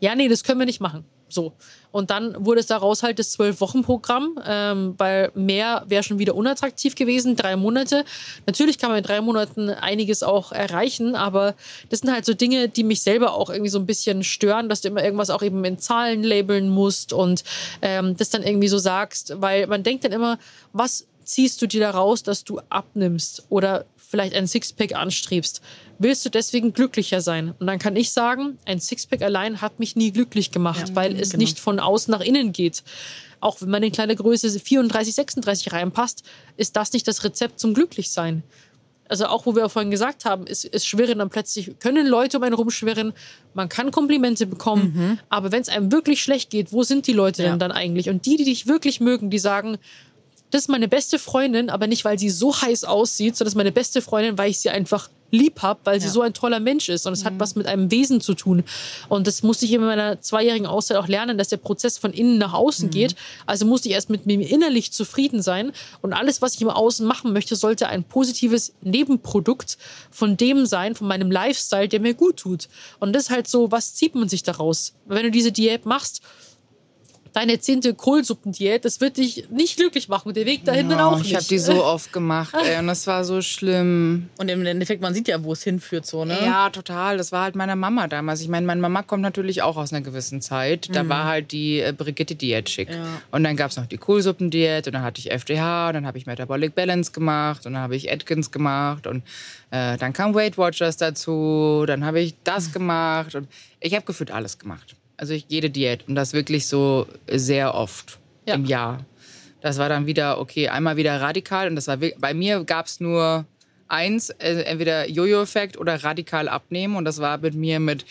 Ja, nee, das können wir nicht machen. So. Und dann wurde es daraus halt das Zwölf-Wochen-Programm, ähm, weil mehr wäre schon wieder unattraktiv gewesen. Drei Monate. Natürlich kann man in drei Monaten einiges auch erreichen, aber das sind halt so Dinge, die mich selber auch irgendwie so ein bisschen stören, dass du immer irgendwas auch eben in Zahlen labeln musst und ähm, das dann irgendwie so sagst, weil man denkt dann immer, was ziehst du dir da raus, dass du abnimmst oder vielleicht ein Sixpack anstrebst? Willst du deswegen glücklicher sein? Und dann kann ich sagen, ein Sixpack allein hat mich nie glücklich gemacht, weil es genau. nicht von außen nach innen geht. Auch wenn man in kleine Größe 34, 36 reinpasst, ist das nicht das Rezept zum Glücklichsein. Also auch, wo wir vorhin gesagt haben, es, es schwirren dann plötzlich, können Leute um einen rumschwirren, man kann Komplimente bekommen, aber wenn es einem wirklich schlecht geht, wo sind die Leute Ja. denn dann eigentlich? Und die, die dich wirklich mögen, die sagen, das ist meine beste Freundin, aber nicht, weil sie so heiß aussieht, sondern das ist meine beste Freundin, weil ich sie einfach lieb habe, weil sie Ja. so ein toller Mensch ist. Und es hat was mit einem Wesen zu tun. Und das musste ich in meiner zweijährigen Auszeit auch lernen, dass der Prozess von innen nach außen geht. Also musste ich erst mit mir innerlich zufrieden sein. Und alles, was ich im Außen machen möchte, sollte ein positives Nebenprodukt von dem sein, von meinem Lifestyle, der mir gut tut. Und das ist halt so, was zieht man sich daraus? Wenn du diese Diät machst, deine zehnte Kohlsuppendiät, das wird dich nicht glücklich machen. Und der Weg dahin dann Ja, auch ich nicht. habe die so oft gemacht, ey, und das war so schlimm. Und im Endeffekt, man sieht ja, wo es hinführt, so, ne? Ja, total. Das war halt meiner Mama damals. Ich meine, meine Mama kommt natürlich auch aus einer gewissen Zeit. Da war halt die äh, Brigitte-Diät schick. Ja. Und dann gab es noch die Kohlsuppendiät und dann hatte ich FDH und dann habe ich Metabolic Balance gemacht und dann habe ich Atkins gemacht und äh, dann kam Weight Watchers dazu, dann habe ich das gemacht und ich habe gefühlt alles gemacht. Also ich, jede Diät und das wirklich so sehr oft Ja. im Jahr. Das war dann wieder, okay, einmal wieder radikal und das war, bei mir gab es nur eins, äh, entweder Jojo-Effekt oder radikal abnehmen und das war mit mir mit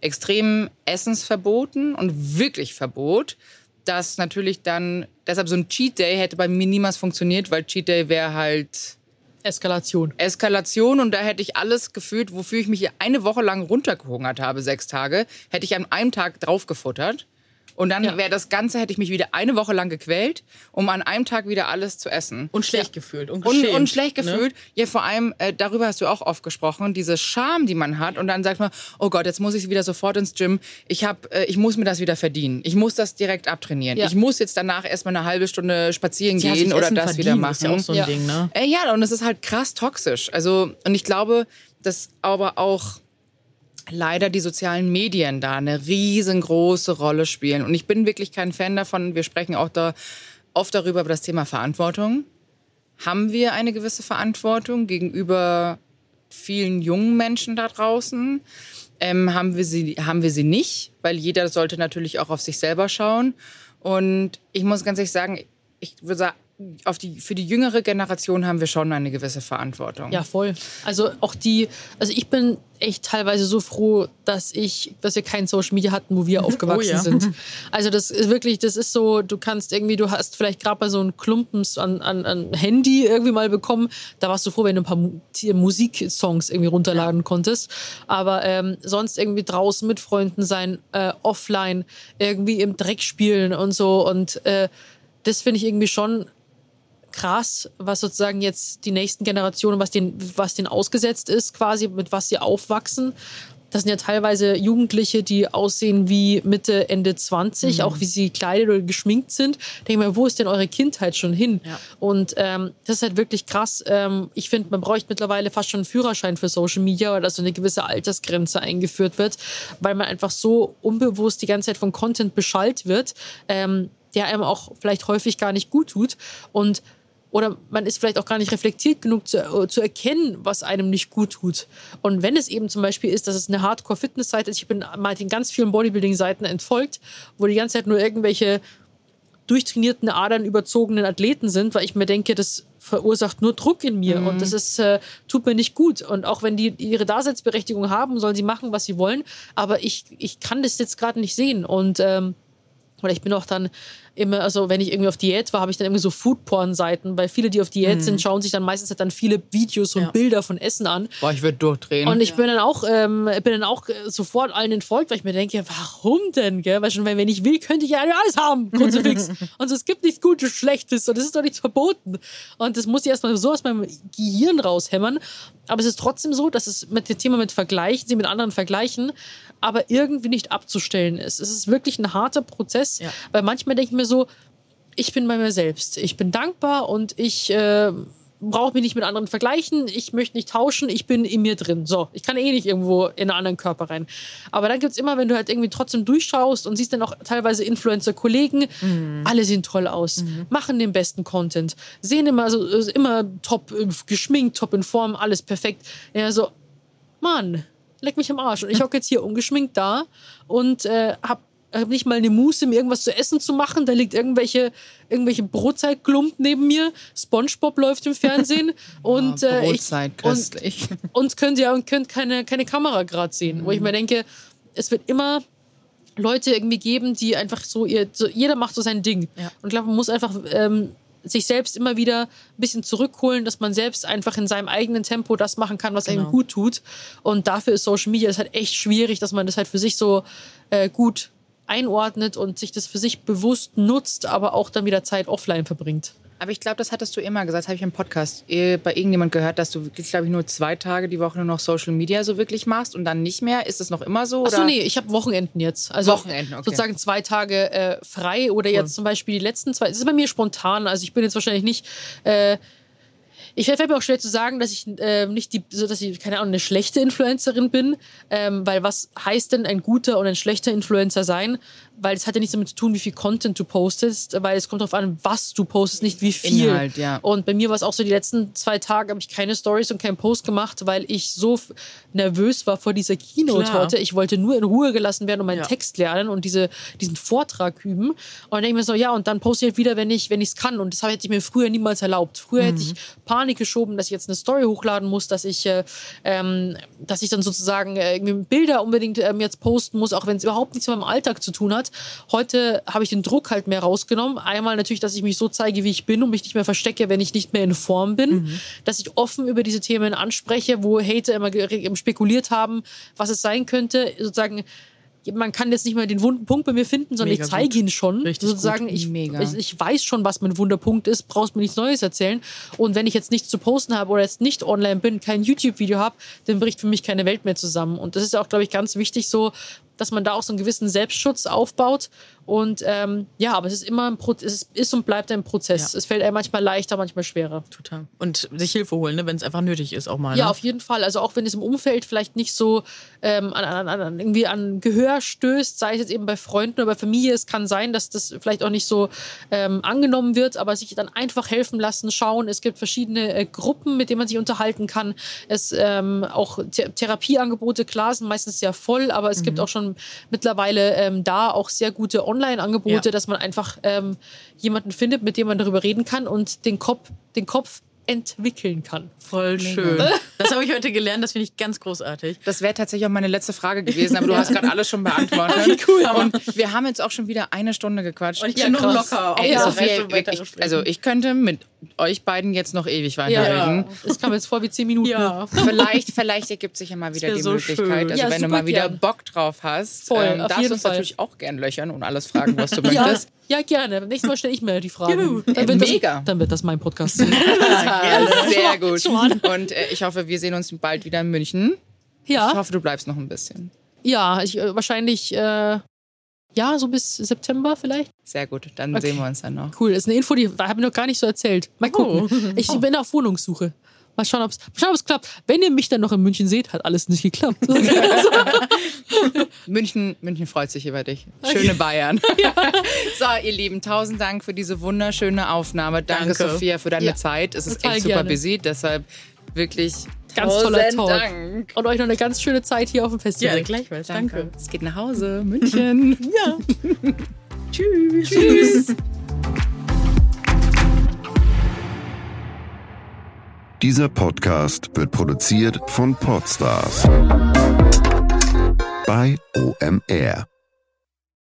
extremen Essensverboten und wirklich Verbot, das natürlich dann, deshalb so ein Cheat Day hätte bei mir niemals funktioniert, weil Cheat Day wäre halt Eskalation. Eskalation und da hätte ich alles gefühlt, wofür ich mich eine Woche lang runtergehungert habe, sechs Tage, hätte ich an einem Tag draufgefuttert. Und dann Ja. wäre das Ganze, hätte ich mich wieder eine Woche lang gequält, um an einem Tag wieder alles zu essen. Und schlecht gefühlt. Und, Und, und schlecht ne? gefühlt. Ja, vor allem, äh, darüber hast du auch oft gesprochen, diese Scham, die man hat. Und dann sagt man, oh Gott, jetzt muss ich wieder sofort ins Gym. Ich, hab, äh, ich muss mir das wieder verdienen. Ich muss das direkt abtrainieren. Ja. Ich muss jetzt danach erstmal eine halbe Stunde spazieren Ja, sich gehen oder das wieder machen. Ist ja auch so ein Ja. Ding, ne? Äh, ja, und es ist halt krass toxisch. Also, und ich glaube, dass aber auch leider die sozialen Medien da eine riesengroße Rolle spielen. Und ich bin wirklich kein Fan davon. Wir sprechen auch da oft darüber, über das Thema Verantwortung. Haben wir eine gewisse Verantwortung gegenüber vielen jungen Menschen da draußen? Ähm, haben, wir sie, haben wir sie nicht? Weil jeder sollte natürlich auch auf sich selber schauen. Und ich muss ganz ehrlich sagen, ich würde sagen, auf die, für die jüngere Generation haben wir schon eine gewisse Verantwortung. Ja, voll. Also auch die, also ich bin echt teilweise so froh, dass ich, dass wir kein Social Media hatten, wo wir aufgewachsen ja. sind. Also das ist wirklich, das ist so, du kannst irgendwie, du hast vielleicht gerade mal so einen Klumpen an, an, an Handy irgendwie mal bekommen. Da warst du froh, wenn du ein paar Mu Musiksongs irgendwie runterladen konntest. Aber ähm, sonst irgendwie draußen mit Freunden sein, äh, offline, irgendwie im Dreck spielen und so. Und äh, das finde ich irgendwie schon krass, was sozusagen jetzt die nächsten Generationen, was denen, was denen ausgesetzt ist, quasi, mit was sie aufwachsen. Das sind ja teilweise Jugendliche, die aussehen wie Mitte, Ende 20, auch wie sie gekleidet oder geschminkt sind. Denke ich mal, wo ist denn eure Kindheit schon hin? Ja. Und ähm, das ist halt wirklich krass. Ähm, ich finde, man bräuchte mittlerweile fast schon einen Führerschein für Social Media, weil da so eine gewisse Altersgrenze eingeführt wird, weil man einfach so unbewusst die ganze Zeit von Content beschallt wird, ähm, der einem auch vielleicht häufig gar nicht gut tut. Und oder man ist vielleicht auch gar nicht reflektiert genug zu, äh, zu erkennen, was einem nicht gut tut. Und wenn es eben zum Beispiel ist, dass es eine Hardcore-Fitness-Seite ist, ich bin mal den ganz vielen Bodybuilding-Seiten entfolgt, wo die ganze Zeit nur irgendwelche durchtrainierten, adern überzogenen Athleten sind, weil ich mir denke, das verursacht nur Druck in mir und das ist, äh, tut mir nicht gut. Und auch wenn die ihre Daseinsberechtigung haben, sollen sie machen, was sie wollen. Aber ich, ich kann das jetzt gerade nicht sehen. Und ähm, oder ich bin auch dann immer, also wenn ich irgendwie auf Diät war, habe ich dann irgendwie so Foodporn-Seiten, weil viele, die auf Diät sind, schauen sich dann meistens halt dann viele Videos und Ja. Bilder von Essen an. Boah, ich würde durchdrehen. Und ich bin dann auch, ähm, bin dann auch äh, sofort allen entfolgt, weil ich mir denke, warum denn, gell? Weil schon, wenn, wenn ich will, könnte ich ja alles haben, Kruzifix. und so, es gibt nichts Gutes, Schlechtes und es ist doch nichts verboten. Und das muss ich erstmal so aus meinem Gehirn raushämmern. Aber es ist trotzdem so, dass es mit dem Thema mit Vergleichen, sie mit anderen vergleichen, aber irgendwie nicht abzustellen ist. Es ist wirklich ein harter Prozess, Ja. weil manchmal denke ich mir so, ich bin bei mir selbst. Ich bin dankbar und ich äh, brauche mich nicht mit anderen vergleichen. Ich möchte nicht tauschen. Ich bin in mir drin. So, ich kann eh nicht irgendwo in einen anderen Körper rein. Aber dann gibt's immer, wenn du halt irgendwie trotzdem durchschaust und siehst dann auch teilweise Influencer-Kollegen, alle sehen toll aus, machen den besten Content, sehen immer, also, äh, immer top geschminkt, top in Form, alles perfekt. Ja, so, Mann, leck mich am Arsch. Und ich hocke jetzt hier ungeschminkt da und äh, hab, hab nicht mal eine Muße, mir irgendwas zu essen zu machen. Da liegt irgendwelche, irgendwelche Brotzeitklump neben mir. Spongebob läuft im Fernsehen. und, oh, äh, ich, Brotzeit, und köstlich. uns könnt ihr und könnt keine, keine Kamera gerade sehen. Wo ich mir denke, es wird immer Leute irgendwie geben, die einfach so, ihr, so jeder macht so sein Ding. Ja. Und ich glaube, man muss einfach ähm, sich selbst immer wieder ein bisschen zurückholen, dass man selbst einfach in seinem eigenen Tempo das machen kann, was einem Genau. gut tut. Und dafür ist Social Media das halt echt schwierig, dass man das halt für sich so äh, gut einordnet und sich das für sich bewusst nutzt, aber auch dann wieder Zeit offline verbringt. Aber ich glaube, das hattest du immer gesagt, das habe ich im Podcast eh bei irgendjemand gehört, dass du wirklich, glaube ich, nur zwei Tage die Woche nur noch Social Media so wirklich machst und dann nicht mehr. Ist das noch immer so? Achso, oder? nee, ich habe Wochenenden jetzt. Also Wochenenden, okay. sozusagen zwei Tage äh, frei oder jetzt zum Beispiel die letzten zwei. Es ist bei mir spontan. Also ich bin jetzt wahrscheinlich nicht. Äh, ich fällt mir auch schwer zu sagen, dass ich äh, nicht die, so dass ich keine Ahnung eine schlechte Influencerin bin, ähm, weil was heißt denn ein guter und ein schlechter Influencer sein? Weil es hat ja nichts damit zu tun, wie viel Content du postest, weil es kommt darauf an, was du postest, nicht wie viel. Inhalt, ja. Und bei mir war es auch so, die letzten zwei Tage habe ich keine Stories und keinen Post gemacht, weil ich so nervös war vor dieser Keynote Klar. heute. Ich wollte nur in Ruhe gelassen werden und meinen Ja. Text lernen und diese, diesen Vortrag üben. Und dann denke ich mir so, ja, und dann poste ich halt wieder, wenn ich wenn es kann. Und das hätte ich mir früher niemals erlaubt. Früher hätte ich Panik geschoben, dass ich jetzt eine Story hochladen muss, dass ich, äh, ähm, dass ich dann sozusagen äh, Bilder unbedingt ähm, jetzt posten muss, auch wenn es überhaupt nichts mit meinem Alltag zu tun hat. Heute habe ich den Druck halt mehr rausgenommen. Einmal natürlich, dass ich mich so zeige, wie ich bin und mich nicht mehr verstecke, wenn ich nicht mehr in Form bin. Dass ich offen über diese Themen anspreche, wo Hater immer spekuliert haben, was es sein könnte. Sozusagen, man kann jetzt nicht mehr den wunden Punkt bei mir finden, sondern Mega ich zeige ihn schon. Richtig sozusagen, ich, ich, ich weiß schon, was mein Wunderpunkt ist, brauchst mir nichts Neues erzählen. Und wenn ich jetzt nichts zu posten habe oder jetzt nicht online bin, kein YouTube-Video habe, dann bricht für mich keine Welt mehr zusammen. Und das ist auch, glaube ich, ganz wichtig so, dass man da auch so einen gewissen Selbstschutz aufbaut. Und ähm, ja, aber es ist immer ein Pro es ist, und bleibt ein Prozess. Ja. Es fällt einem manchmal leichter, manchmal schwerer. Total. Und sich Hilfe holen, ne, wenn es einfach nötig ist, auch mal. Ja, ne? auf jeden Fall. Also auch wenn es im Umfeld vielleicht nicht so ähm, an, an, an, irgendwie an Gehör stößt, sei es jetzt eben bei Freunden oder bei Familie, es kann sein, dass das vielleicht auch nicht so ähm, angenommen wird, aber sich dann einfach helfen lassen, schauen. Es gibt verschiedene äh, Gruppen, mit denen man sich unterhalten kann. Es ähm, auch Th Therapieangebote, klar, sind meistens sehr voll, aber es gibt auch schon mittlerweile ähm, da auch sehr gute Online-Angebote, Ja. dass man einfach ähm, jemanden findet, mit dem man darüber reden kann und den Kopf, den Kopf entwickeln kann. Voll schön. Das habe ich heute gelernt, das finde ich ganz großartig. Das wäre tatsächlich auch meine letzte Frage gewesen, aber du hast gerade alles schon beantwortet. cool. Und wir haben jetzt auch schon wieder eine Stunde gequatscht. Und ich Ja, bin noch krass. locker. Ey, Ja. Weiter ich, also ich könnte mit euch beiden jetzt noch ewig Ja, weiterreden. es kam jetzt vor wie zehn Minuten. ja. Vielleicht, vielleicht ergibt sich ja mal wieder die so Möglichkeit. schön. Also Ja, wenn du mal wieder gern. Bock drauf hast, Voll, ähm, darfst jeden uns Fall. natürlich auch gern löchern und alles fragen, was du Ja, möchtest. ja, gerne. Beim nächsten Mal stelle ich mir die Fragen. Dann wird Mega. Das, dann wird das mein Podcast. Sehr gut. Und äh, ich hoffe, wir sehen uns bald wieder in München. Ich ja, hoffe, du bleibst noch ein bisschen. ja, ich, äh, wahrscheinlich, äh, ja, so bis September vielleicht. Sehr gut, dann Okay. sehen wir uns dann noch. Cool, ist eine Info, die habe ich noch gar nicht so erzählt. Mal gucken. Oh. Ich bin auf Wohnungssuche. Mal schauen, ob es klappt. Wenn ihr mich dann noch in München seht, hat alles nicht geklappt. München, München freut sich über dich. Schöne Bayern. So, ihr Lieben, tausend Dank für diese wunderschöne Aufnahme. Danke, Danke. Sophia, für deine Ja, Zeit. Es ist total echt super gerne. busy, deshalb wirklich Ganz toller Talk. Dank. Und euch noch eine ganz schöne Zeit hier auf dem Ja, Festival. gleichfalls. Danke. Es geht nach Hause, München. Ja. Tschüss. Tschüss. Dieser Podcast wird produziert von Podstars bei OMR.